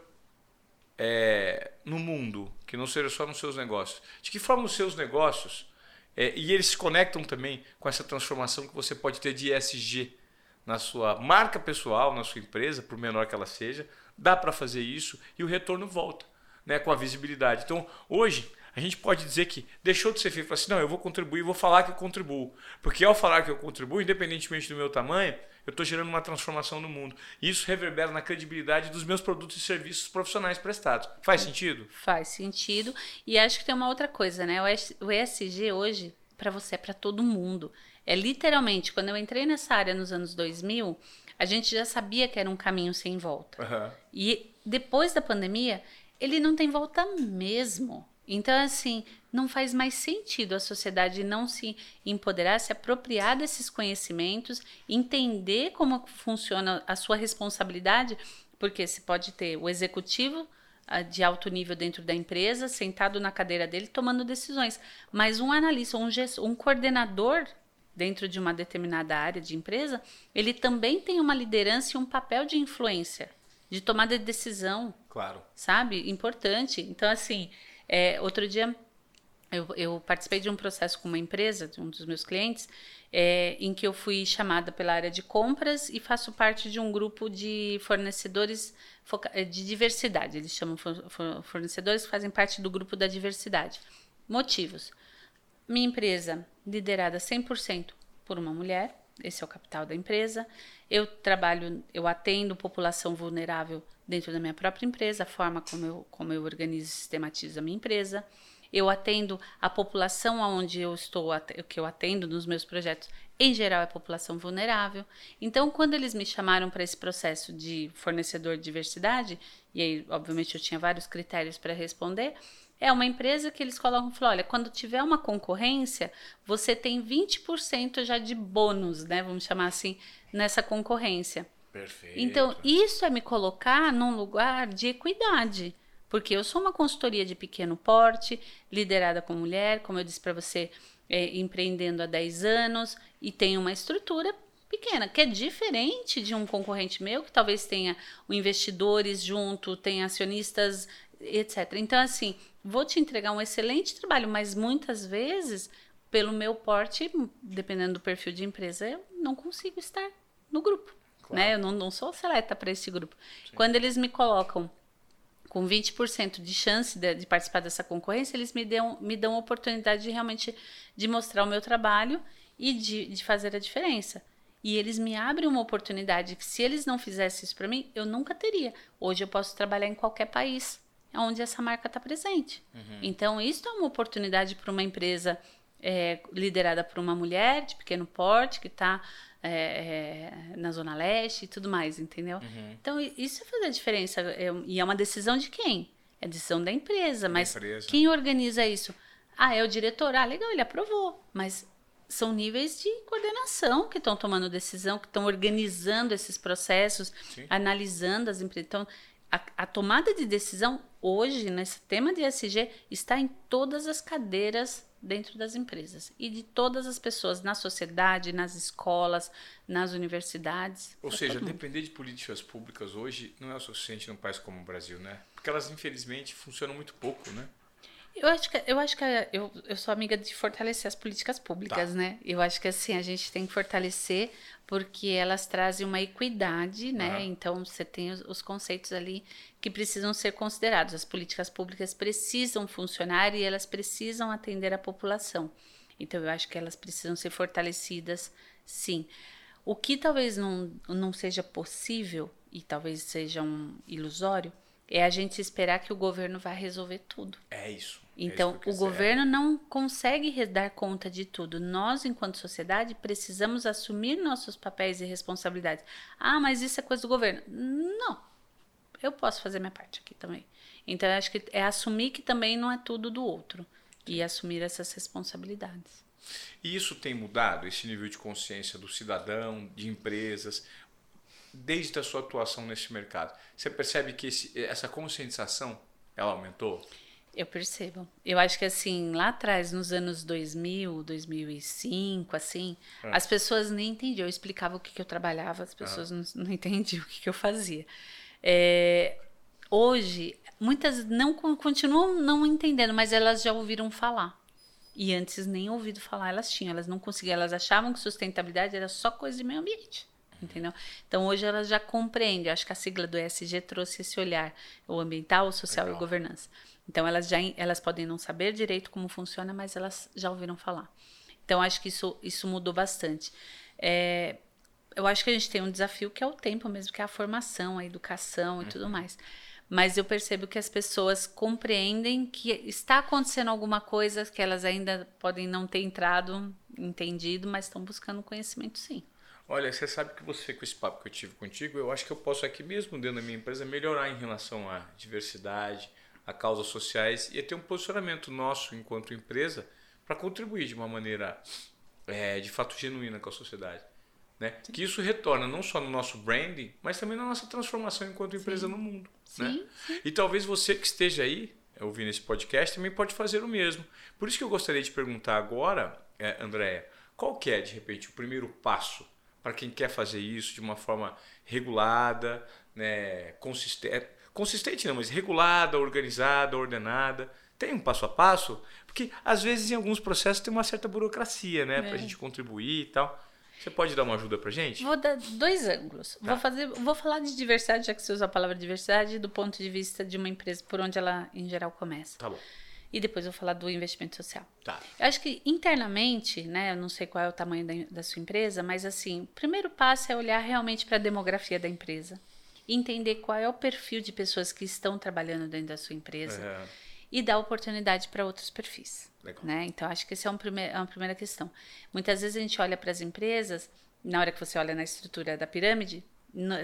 é, no mundo, que não seja só nos seus negócios. De que forma os seus negócios, é, e eles se conectam também com essa transformação que você pode ter de ESG, na sua marca pessoal, na sua empresa, por menor que ela seja, dá para fazer isso e o retorno volta, né, com a visibilidade. Então, hoje a gente pode dizer que deixou de ser feito, assim, não, eu vou contribuir, vou falar que eu contribuo, porque ao falar que eu contribuo, independentemente do meu tamanho, eu estou gerando uma transformação no mundo. E isso reverbera na credibilidade dos meus produtos e serviços profissionais prestados. Faz sentido? Faz sentido. E acho que tem uma outra coisa, né? O ESG hoje, para você, é para todo mundo. É literalmente, quando eu entrei nessa área nos anos 2000, a gente já sabia que era um caminho sem volta. Uhum. E depois da pandemia, ele não tem volta mesmo. Então, assim, não faz mais sentido a sociedade não se empoderar, se apropriar desses conhecimentos, entender como funciona a sua responsabilidade, porque você pode ter o executivo ah, de alto nível dentro da empresa, sentado na cadeira dele, tomando decisões, mas um analista, um, gestor, um coordenador dentro de uma determinada área de empresa, ele também tem uma liderança e um papel de influência, de tomada de decisão. Claro. Sabe? Importante. Então, assim, é, outro dia eu, eu, participei de um processo com uma empresa, de um dos meus clientes, é, em que eu fui chamada pela área de compras e faço parte de um grupo de fornecedores de diversidade. Eles chamam fornecedores que fazem parte do grupo da diversidade. Motivos. Minha empresa liderada 100% por uma mulher, esse é o capital da empresa. Eu trabalho, eu atendo população vulnerável dentro da minha própria empresa, a forma como eu, como eu organizo e sistematizo a minha empresa. Eu atendo a população onde eu estou, que eu atendo nos meus projetos, em geral é população vulnerável. Então, quando eles me chamaram para esse processo de fornecedor de diversidade, e aí, obviamente, eu tinha vários critérios para responder, é uma empresa que eles colocam e falam: olha, quando tiver uma concorrência, você tem 20% já de bônus, né? Vamos chamar assim, nessa concorrência. Perfeito. Então, isso é me colocar num lugar de equidade. Porque eu sou uma consultoria de pequeno porte, liderada com mulher, como eu disse para você, é, empreendendo há 10 anos, e tenho uma estrutura pequena, que é diferente de um concorrente meu, que talvez tenha investidores junto, tenha acionistas, etc. Então, assim, vou te entregar um excelente trabalho, mas muitas vezes, pelo meu porte, dependendo do perfil de empresa, eu não consigo estar no grupo. Claro. Né? Eu não, não sou seleta para esse grupo. Sim. Quando eles me colocam com 20% de chance de, de, participar dessa concorrência, eles me dão, me dão a oportunidade de realmente de mostrar o meu trabalho e de, de fazer a diferença. E eles me abrem uma oportunidade que, se eles não fizessem isso para mim, eu nunca teria. Hoje eu posso trabalhar em qualquer país onde essa marca está presente. Uhum. Então, isso é uma oportunidade para uma empresa é, liderada por uma mulher de pequeno porte que está é, é, na Zona Leste e tudo mais, entendeu? Uhum. Então, isso é fazer a diferença. É, e é uma decisão de quem? É decisão da empresa. Da mas empresa. quem organiza isso? Ah, é o diretor. Ah, legal, ele aprovou. Mas são níveis de coordenação que estão tomando decisão, que estão organizando esses processos, Sim. analisando as empresas. Então, a, a, tomada de decisão hoje, nesse tema de ESG, está em todas as cadeiras dentro das empresas e de todas as pessoas na sociedade, nas escolas, nas universidades. Ou seja, depender de políticas públicas hoje não é o suficiente num país como o Brasil, né? Porque elas, infelizmente, funcionam muito pouco, né? Eu acho que, eu, acho que eu, eu sou amiga de fortalecer as políticas públicas, tá. né? Eu acho que assim, a gente tem que fortalecer porque elas trazem uma equidade, né? Uhum. Então você tem os, os, conceitos ali que precisam ser considerados. As políticas públicas precisam funcionar e elas precisam atender a população. Então eu acho que elas precisam ser fortalecidas, sim. O que talvez não, não seja possível e talvez seja um ilusório, é a gente esperar que o governo vai resolver tudo. É isso. Então, é o governo não consegue dar conta de tudo. Nós, enquanto sociedade, precisamos assumir nossos papéis e responsabilidades. Ah, mas isso é coisa do governo. Não. Eu posso fazer minha parte aqui também. Então, eu acho que é assumir que também não é tudo do outro. E assumir essas responsabilidades. E isso tem mudado, esse nível de consciência do cidadão, de empresas, desde a sua atuação nesse mercado? Você percebe que esse, essa conscientização ela aumentou? Eu percebo. Eu acho que assim, lá atrás, nos anos 2000, 2005, assim, é. as pessoas nem entendiam. Eu explicava o que, que eu trabalhava, as pessoas ah. não, não, entendiam o que, que eu fazia. É, hoje, muitas não continuam não entendendo, mas elas já ouviram falar. E antes nem ouvido falar elas tinham, elas não conseguiam, elas achavam que sustentabilidade era só coisa de meio ambiente entendeu? Então hoje elas já compreendem, acho que a sigla do ESG trouxe esse olhar, o ambiental, o social Legal. e a governança. Então elas já elas podem não saber direito como funciona, mas elas já ouviram falar. Então acho que isso isso mudou bastante. É, eu acho que a gente tem um desafio que é o tempo mesmo, que é a formação, a educação e uhum. tudo mais. Mas eu percebo que as pessoas compreendem que está acontecendo alguma coisa que elas ainda podem não ter entrado, entendido, mas estão buscando conhecimento sim. Olha, você sabe que você, com esse papo que eu tive contigo, eu acho que eu posso aqui mesmo dentro da minha empresa melhorar em relação à diversidade, a causas sociais e ter um posicionamento nosso enquanto empresa para contribuir de uma maneira é, de fato genuína com a sociedade. Né? Que isso retorna não só no nosso branding, mas também na nossa transformação enquanto empresa sim. no mundo. Sim, né? Sim. E talvez você que esteja aí ouvindo esse podcast também pode fazer o mesmo. Por isso que eu gostaria de perguntar agora, é, Andréia, qual que é, de repente, o primeiro passo para quem quer fazer isso de uma forma regulada, né, consistente, consistente não, mas regulada, organizada, ordenada. Tem um passo a passo, porque às vezes em alguns processos tem uma certa burocracia, né, é. para a gente contribuir e tal. Você pode dar uma ajuda para gente? Vou dar dois ângulos. Tá. Vou fazer, vou falar de diversidade, já que você usa a palavra diversidade, do ponto de vista de uma empresa, por onde ela em geral começa. Tá bom e depois vou falar do investimento social. Tá. Eu acho que internamente, né, eu não sei qual é o tamanho da, da sua empresa, mas assim, o primeiro passo é olhar realmente para a demografia da empresa, entender qual é o perfil de pessoas que estão trabalhando dentro da sua empresa é. e dar oportunidade para outros perfis. Legal. Né? Então, acho que essa é, um é uma primeira questão. Muitas vezes a gente olha para as empresas, na hora que você olha na estrutura da pirâmide,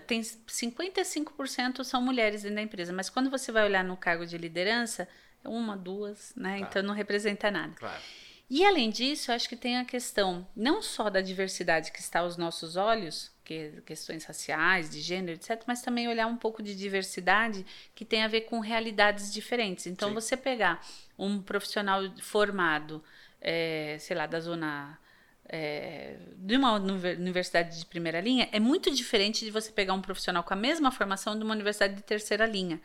tem 55% são mulheres dentro da empresa, mas quando você vai olhar no cargo de liderança, uma, duas, né? Tá. Então não representa nada. Claro. E além disso, eu acho que tem a questão não só da diversidade que está aos nossos olhos, que questões raciais, de gênero, etc., mas também olhar um pouco de diversidade que tem a ver com realidades diferentes. Então, Sim. você pegar um profissional formado, é, sei lá, da zona é, de uma universidade de primeira linha é muito diferente de você pegar um profissional com a mesma formação de uma universidade de terceira linha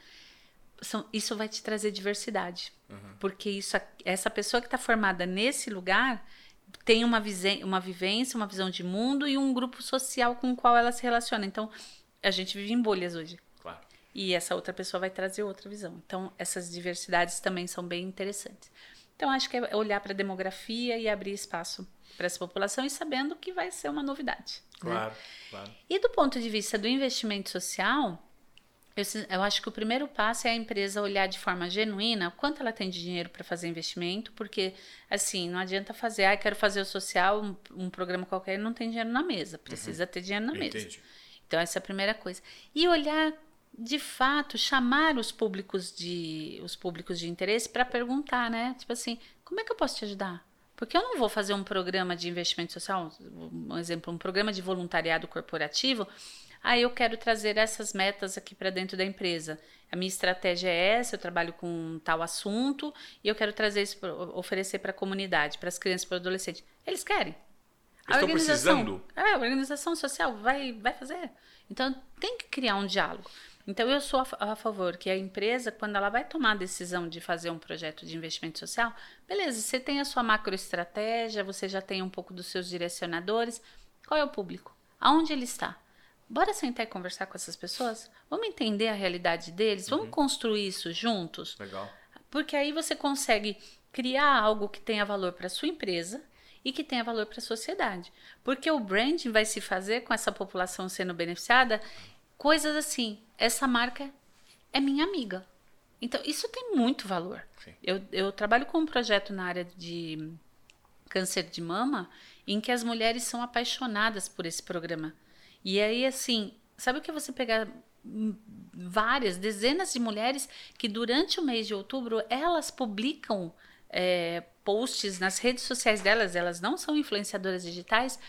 são, isso vai te trazer diversidade. Uhum. Porque isso, essa pessoa que está formada nesse lugar tem uma, uma vivência, uma visão de mundo e um grupo social com o qual ela se relaciona. Então, a gente vive em bolhas hoje. Claro. E essa outra pessoa vai trazer outra visão. Então, essas diversidades também são bem interessantes. Então, acho que é olhar para a demografia e abrir espaço para essa população e sabendo que vai ser uma novidade. Né? Claro, né? claro. E do ponto de vista do investimento social, eu, eu, acho que o primeiro passo é a empresa olhar de forma genuína quanto ela tem de dinheiro para fazer investimento, porque assim, não adianta fazer, ah, quero fazer o social, um, um programa qualquer, não tem dinheiro na mesa, precisa uhum. ter dinheiro na mesa. Entendi. Então, essa é a primeira coisa. E olhar de fato, chamar os públicos de os públicos de interesse para perguntar, né? Tipo assim, como é que eu posso te ajudar? Porque eu não vou fazer um programa de investimento social, um exemplo, um programa de voluntariado corporativo ah, eu quero trazer essas metas aqui para dentro da empresa. A minha estratégia é essa, eu trabalho com tal assunto e eu quero trazer isso, oferecer para a comunidade, para as crianças, para os adolescentes. Eles querem. A Estão organização, precisando? É, a organização social vai, vai fazer. Então, tem que criar um diálogo. Então, eu sou a, a, favor que a empresa, quando ela vai tomar a decisão de fazer um projeto de investimento social, beleza, você tem a sua macroestratégia, você já tem um pouco dos seus direcionadores. Qual é o público? Aonde ele está? Bora sentar e conversar com essas pessoas? Vamos entender a realidade deles? Vamos uhum. construir isso juntos? Legal. Porque aí você consegue criar algo que tenha valor para sua empresa e que tenha valor para a sociedade. Porque o branding vai se fazer com essa população sendo beneficiada coisas assim. Essa marca é minha amiga. Então, isso tem muito valor. Eu, eu trabalho com um projeto na área de câncer de mama em que as mulheres são apaixonadas por esse programa. E aí, assim, sabe o que você pegar várias, dezenas de mulheres que durante o mês de outubro elas publicam é, posts nas redes sociais delas, elas não são influenciadoras digitais,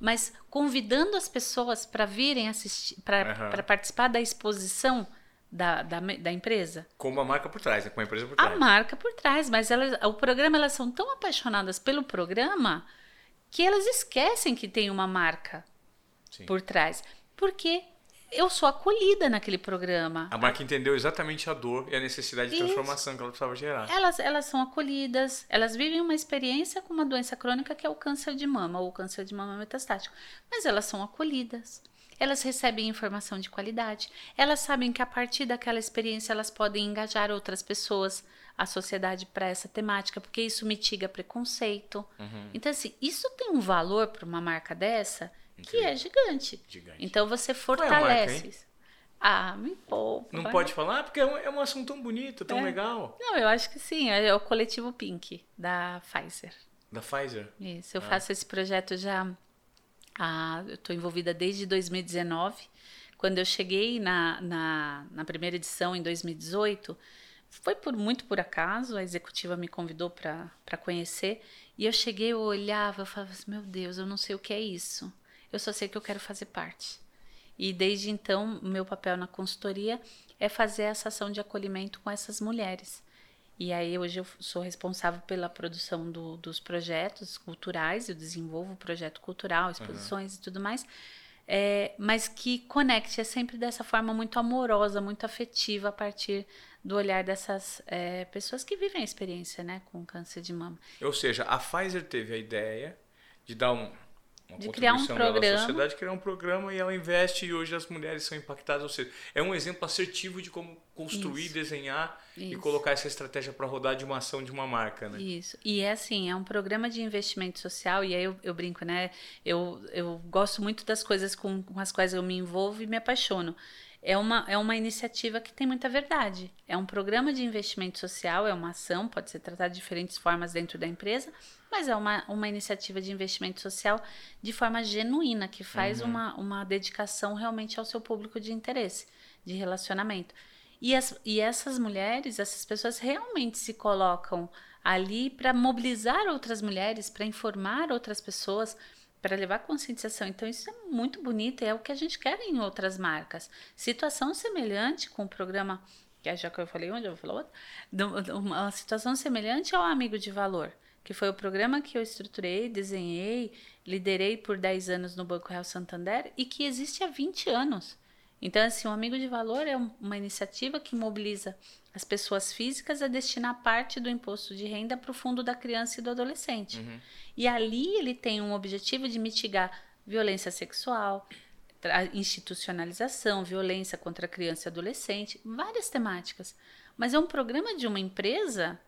mas convidando as pessoas para virem assistir, para uhum. participar da exposição da, da, da, empresa. Com uma marca por trás, né? com a empresa por trás. A marca por trás, mas elas, o programa, elas são tão apaixonadas pelo programa que elas esquecem que tem uma marca Sim. por trás. Porque eu sou acolhida naquele programa. A marca entendeu exatamente a dor e a necessidade de Isso. transformação que ela precisava gerar. Elas, elas são acolhidas, elas vivem uma experiência com uma doença crônica que é o câncer de mama ou o câncer de mama metastático, mas elas são acolhidas. Elas recebem informação de qualidade. Elas sabem que a partir daquela experiência elas podem engajar outras pessoas, a sociedade para essa temática, porque isso mitiga preconceito. Uhum. Então assim, isso tem um valor para uma marca dessa que é gigante. gigante. Então você fortalece. É marca, ah, me poupa. Não pode falar? Porque é um, é um assunto tão bonito, tão é. legal. Não, eu acho que sim. É o coletivo Pink, da Pfizer. Da Pfizer? Isso. Eu ah. faço esse projeto já. Ah, eu estou envolvida desde 2019. Quando eu cheguei na, na, na primeira edição, em 2018, foi por muito por acaso. A executiva me convidou para conhecer. E eu cheguei, eu olhava, eu falava assim: meu Deus, eu não sei o que é isso eu só sei que eu quero fazer parte. E desde então, meu papel na consultoria é fazer essa ação de acolhimento com essas mulheres. E aí hoje eu sou responsável pela produção do, dos projetos culturais, eu desenvolvo projeto cultural, exposições uhum. e tudo mais, é, mas que conecte é sempre dessa forma muito amorosa, muito afetiva a partir do olhar dessas é, pessoas que vivem a experiência né, com câncer de mama. Ou seja, a Pfizer teve a ideia de dar um, uma de criar um programa. sociedade, criar um programa e ela investe e hoje as mulheres são impactadas. Ou seja, é um exemplo assertivo de como construir, Isso. desenhar Isso. e colocar essa estratégia para rodar de uma ação de uma marca, né? Isso. E é assim, é um programa de investimento social e aí eu, eu brinco, né? Eu, eu gosto muito das coisas com, com as quais eu me envolvo e me apaixono é uma, é uma iniciativa que tem muita verdade. É um programa de investimento social, é uma ação, pode ser tratada de diferentes formas dentro da empresa, mas é uma, uma iniciativa de investimento social de forma genuína, que faz uhum. uma, uma dedicação realmente ao seu público de interesse, de relacionamento. E, as, e essas mulheres, essas pessoas realmente se colocam ali para mobilizar outras mulheres, para informar outras pessoas, para levar conscientização. Então, isso é muito bonito, é o que a gente quer em outras marcas. Situação semelhante com o programa, que é já que eu falei onde, eu vou falar outra, uma situação semelhante ao Amigo de Valor que foi o programa que eu estruturei, desenhei, liderei por 10 anos no Banco Real Santander e que existe há 20 anos. Então, assim, o Amigo de Valor é uma iniciativa que mobiliza as pessoas físicas a destinar parte do imposto de renda para o fundo da criança e do adolescente. Uhum. E ali ele tem um objetivo de mitigar violência sexual, institucionalização, violência contra a criança e adolescente, várias temáticas. Mas é um programa de uma empresa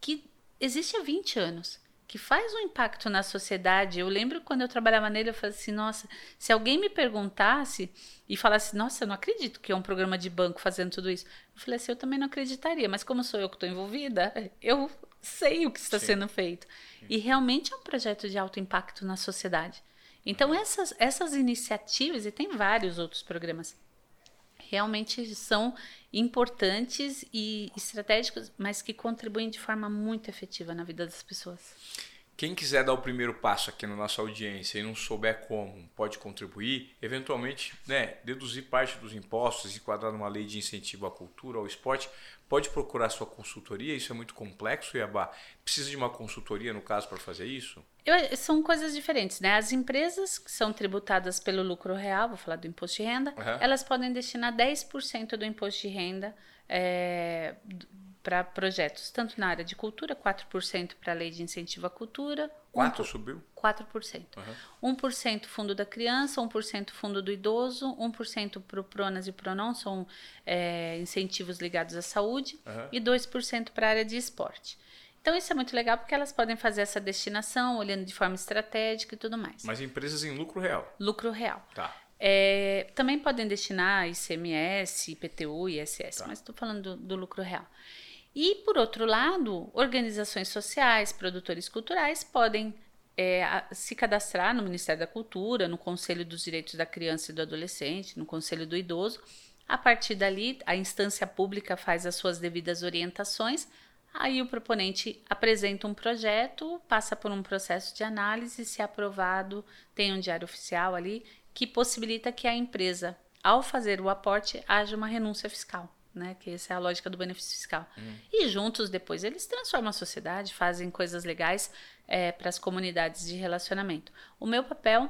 que existe há 20 anos, que faz um impacto na sociedade. Eu lembro quando eu trabalhava nele, eu falei assim: nossa, se alguém me perguntasse e falasse, nossa, eu não acredito que é um programa de banco fazendo tudo isso. Eu falei assim: eu também não acreditaria, mas como sou eu que estou envolvida, eu sei o que está Sim. sendo feito. Sim. E realmente é um projeto de alto impacto na sociedade. Então, essas, essas iniciativas, e tem vários outros programas, realmente são importantes e estratégicos, mas que contribuem de forma muito efetiva na vida das pessoas. Quem quiser dar o primeiro passo aqui na nossa audiência e não souber como, pode contribuir, eventualmente né, deduzir parte dos impostos, enquadrar numa lei de incentivo à cultura, ao esporte, pode procurar sua consultoria, isso é muito complexo, Iabá. Precisa de uma consultoria, no caso, para fazer isso? Eu, são coisas diferentes, né? As empresas que são tributadas pelo lucro real, vou falar do imposto de renda, uhum. elas podem destinar 10% do imposto de renda é, para projetos, tanto na área de cultura, 4% para a lei de incentivo à cultura. 4 um, subiu? 4%. Uhum. 1% fundo da criança, 1% fundo do idoso, 1% para o Pronas e Pronon, são é, incentivos ligados à saúde, uhum. e 2% para a área de esporte. Então isso é muito legal porque elas podem fazer essa destinação olhando de forma estratégica e tudo mais. Mas empresas em lucro real. Lucro real. Tá. É, também podem destinar ICMS, IPTU e ISS, tá. mas estou falando do, do lucro real. E, por outro lado, organizações sociais, produtores culturais podem é, se cadastrar no Ministério da Cultura, no Conselho dos Direitos da Criança e do Adolescente, no Conselho do Idoso. A partir dali, a instância pública faz as suas devidas orientações. Aí o proponente apresenta um projeto, passa por um processo de análise, se aprovado, tem um diário oficial ali que possibilita que a empresa, ao fazer o aporte, haja uma renúncia fiscal né? Que essa é a lógica do benefício fiscal. Hum. E juntos, depois, eles transformam a sociedade, fazem coisas legais é, para as comunidades de relacionamento. O meu papel,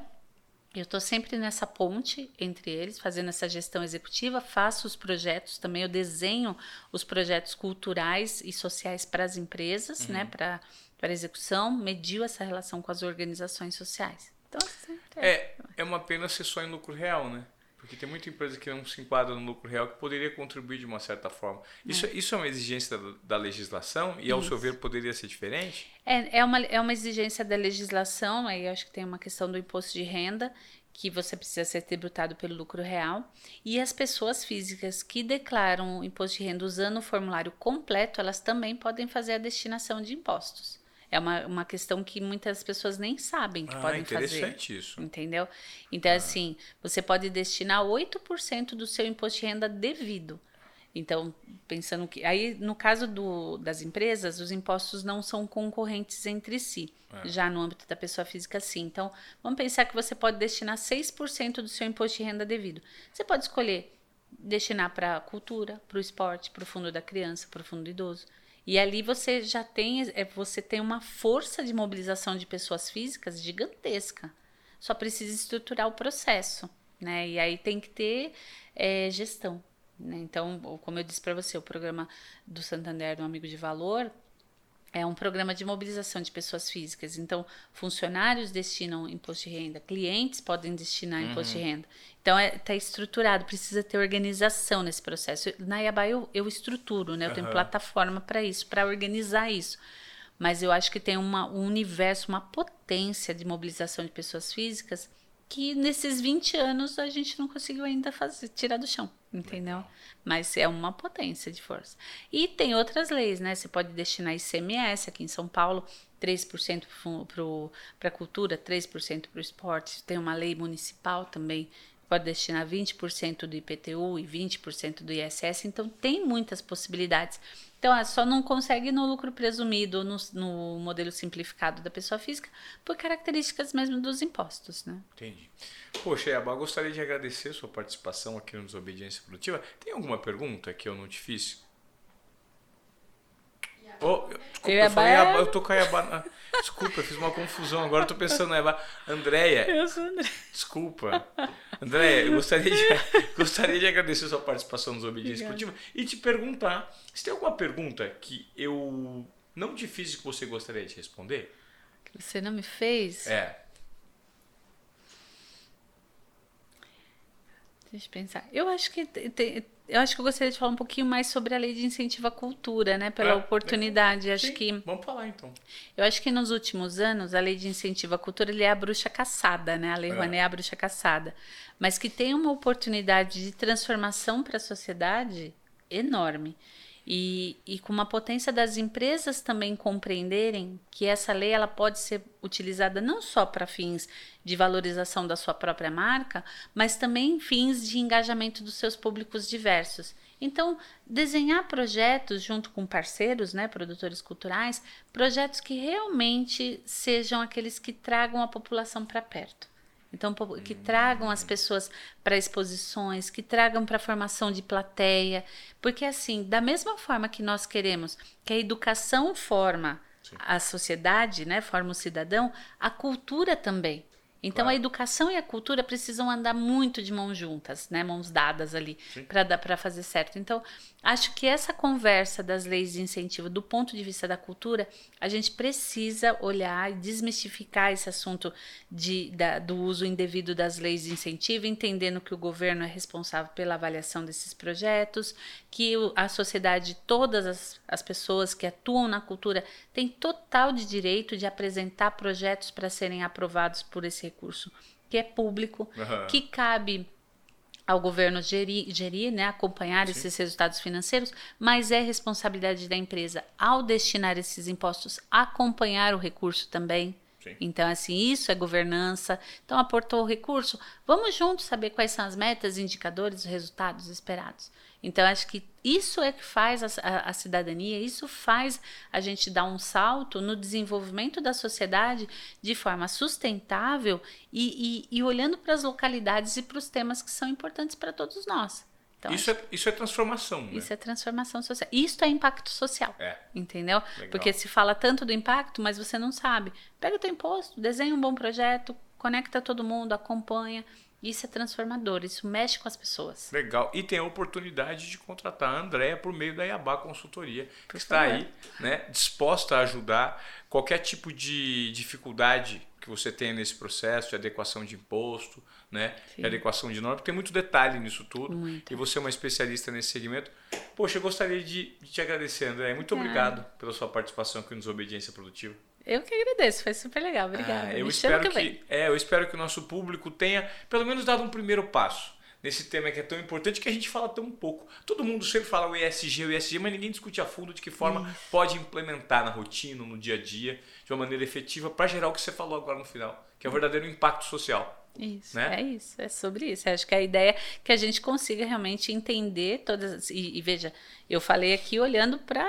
eu estou sempre nessa ponte entre eles, fazendo essa gestão executiva, faço os projetos também, eu desenho os projetos culturais e sociais para as empresas, né? uhum. né? Para para execução, mediu essa relação com as organizações sociais. Então, assim, é, é uma pena ser só em lucro real, né? Porque tem muita empresa que não se enquadra no lucro real que poderia contribuir de uma certa forma. Isso é, isso é uma exigência da, da legislação e, ao isso. seu ver, poderia ser diferente? É, é, uma, é uma exigência da legislação, aí acho que tem uma questão do imposto de renda, que você precisa ser tributado pelo lucro real. E as pessoas físicas que declaram o imposto de renda usando o formulário completo, elas também podem fazer a destinação de impostos. É uma, uma questão que muitas pessoas nem sabem que ah, podem interessante fazer. interessante isso. Entendeu? Então, ah. assim, você pode destinar 8% do seu imposto de renda devido. Então, pensando que. Aí, no caso do, das empresas, os impostos não são concorrentes entre si. É. Já no âmbito da pessoa física, sim. Então, vamos pensar que você pode destinar 6% do seu imposto de renda devido. Você pode escolher destinar para a cultura, para o esporte, para o fundo da criança, para o fundo do idoso. E ali você já tem, é, você tem uma força de mobilização de pessoas físicas gigantesca. Só precisa estruturar o processo, né? E aí tem que ter é, gestão. Né? Então, como eu disse para você, o programa do Santander, do Amigo de Valor, é um programa de mobilização de pessoas físicas. Então, funcionários destinam imposto de renda, clientes podem destinar uhum. imposto de renda. Então, está é, tá estruturado, precisa ter organização nesse processo. Na Iabá, eu, eu estruturo, né? eu tenho plataforma para isso, para organizar isso. Mas eu acho que tem uma, um universo, uma potência de mobilização de pessoas físicas que nesses 20 anos a gente não conseguiu ainda fazer, tirar do chão, entendeu? Mas é uma potência de força. E tem outras leis, né? Você pode destinar ICMS aqui em São Paulo, 3% para a cultura, 3% para o esporte. Tem uma lei municipal também pode destinar 20% do IPTU e 20% do ISS, então tem muitas possibilidades. Então, é, só não consegue no lucro presumido, no, no, modelo simplificado da pessoa física, por características mesmo dos impostos. Né? Entendi. Poxa, Eba, gostaria de agradecer sua participação aqui no Desobediência Produtiva. Tem alguma pergunta que eu não te fiz? Oh, desculpa, eu, falei, é... eu tô com a Iabá. Desculpa, eu fiz uma confusão. Agora eu tô pensando Iabá. Andréia. Eu sou André. Desculpa. Andréia, eu gostaria de, *laughs* gostaria de agradecer sua participação no Obediência Esportiva e te perguntar se tem alguma pergunta que eu não te fiz e que você gostaria de responder? Que você não me fez? É. Deixa eu pensar. Eu acho que tem, eu acho que eu gostaria de falar um pouquinho mais sobre a lei de incentivo à cultura, né? Pela é, oportunidade. Acho que. Vamos falar então. Eu acho que nos últimos anos a lei de incentivo à cultura ele é a bruxa caçada, né? A lei é. Rouanet é a bruxa caçada, mas que tem uma oportunidade de transformação para a sociedade enorme. E, e, com uma potência das empresas também compreenderem que essa lei ela pode ser utilizada não só para fins de valorização da sua própria marca, mas também fins de engajamento dos seus públicos diversos. Então, desenhar projetos junto com parceiros, né, produtores culturais, projetos que realmente sejam aqueles que tragam a população para perto. Então, que tragam as pessoas para exposições, que tragam para formação de plateia. Porque, assim, da mesma forma que nós queremos que a educação forma Sim. a sociedade, né, forma o cidadão, a cultura também. Então claro. a educação e a cultura precisam andar muito de mãos juntas, né, mãos dadas ali, para fazer certo. Então, acho que essa conversa das leis de incentivo do ponto de vista da cultura, a gente precisa olhar e desmistificar esse assunto de, da, do uso indevido das leis de incentivo, entendendo que o governo é responsável pela avaliação desses projetos, que a sociedade, todas as, as pessoas que atuam na cultura, têm total de direito de apresentar projetos para serem aprovados por esse recurso que é público, Aham. que cabe ao governo gerir, gerir né, acompanhar Sim. esses resultados financeiros, mas é responsabilidade da empresa, ao destinar esses impostos, acompanhar o recurso também. Sim. Então, assim, isso é governança. Então, aportou o recurso, vamos juntos saber quais são as metas, indicadores, resultados esperados. Então, acho que isso é que faz a, a- a cidadania, isso faz a gente dar um salto no desenvolvimento da sociedade de forma sustentável e, e- e olhando para as localidades e para os temas que são importantes para todos nós. Então, Isso, é, isso é transformação, né? isso é transformação social. Isso é impacto social. É. Entendeu? Legal. Porque se fala tanto do impacto, mas você não sabe. Pega o teu imposto, desenha um bom projeto, conecta todo mundo, acompanha. Isso é transformador, isso mexe com as pessoas. Legal. E tem a oportunidade de contratar a Andrea por meio da Iabá Consultoria, que Por está favor. aí, né, disposta a ajudar qualquer tipo de dificuldade que você tenha nesse processo de adequação de imposto, né, Sim. de adequação de norma, porque tem muito detalhe nisso tudo. Muito. E você é uma especialista nesse segmento. Poxa, eu gostaria de, de te agradecer, André. Muito obrigado pela sua participação aqui no Desobediência Produtiva. Eu que agradeço, foi super legal. Obrigada. Ah, eu Me espero que é, eu espero que o nosso público tenha pelo menos dado um primeiro passo nesse tema que é tão importante que a gente fala tão pouco. Todo mundo sempre fala o ESG, o ESG, mas ninguém discute a fundo de que forma pode implementar na rotina, no dia a dia, de uma maneira efetiva para gerar o que você falou agora no final, que é o verdadeiro impacto social. Isso, né? é isso, é sobre isso. Eu acho que a ideia é que a gente consiga realmente entender todas. E, e veja, eu falei aqui olhando para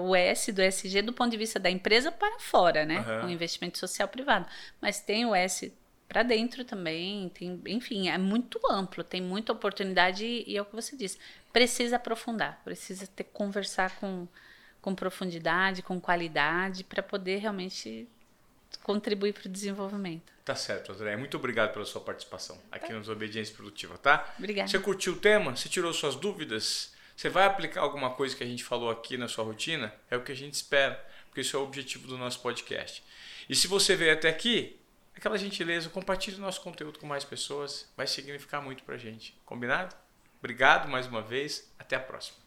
o S do SG do ponto de vista da empresa para fora, né? Aham. O investimento social privado. Mas tem o S para dentro também, tem, enfim, é muito amplo, tem muita oportunidade e, e é o que você disse. Precisa aprofundar, precisa ter conversar com, com profundidade, com qualidade, para poder realmente contribuir para o desenvolvimento. Tá certo, André. Muito obrigado pela sua participação aqui no Desobediência Produtiva, tá? Obrigada. Você curtiu o tema? Você tirou suas dúvidas? Você vai aplicar alguma coisa que a gente falou aqui na sua rotina? É o que a gente espera, porque isso é o objetivo do nosso podcast. E se você veio até aqui, aquela gentileza, compartilhe o nosso conteúdo com mais pessoas, vai significar muito pra gente. Combinado? Obrigado mais uma vez, até a próxima.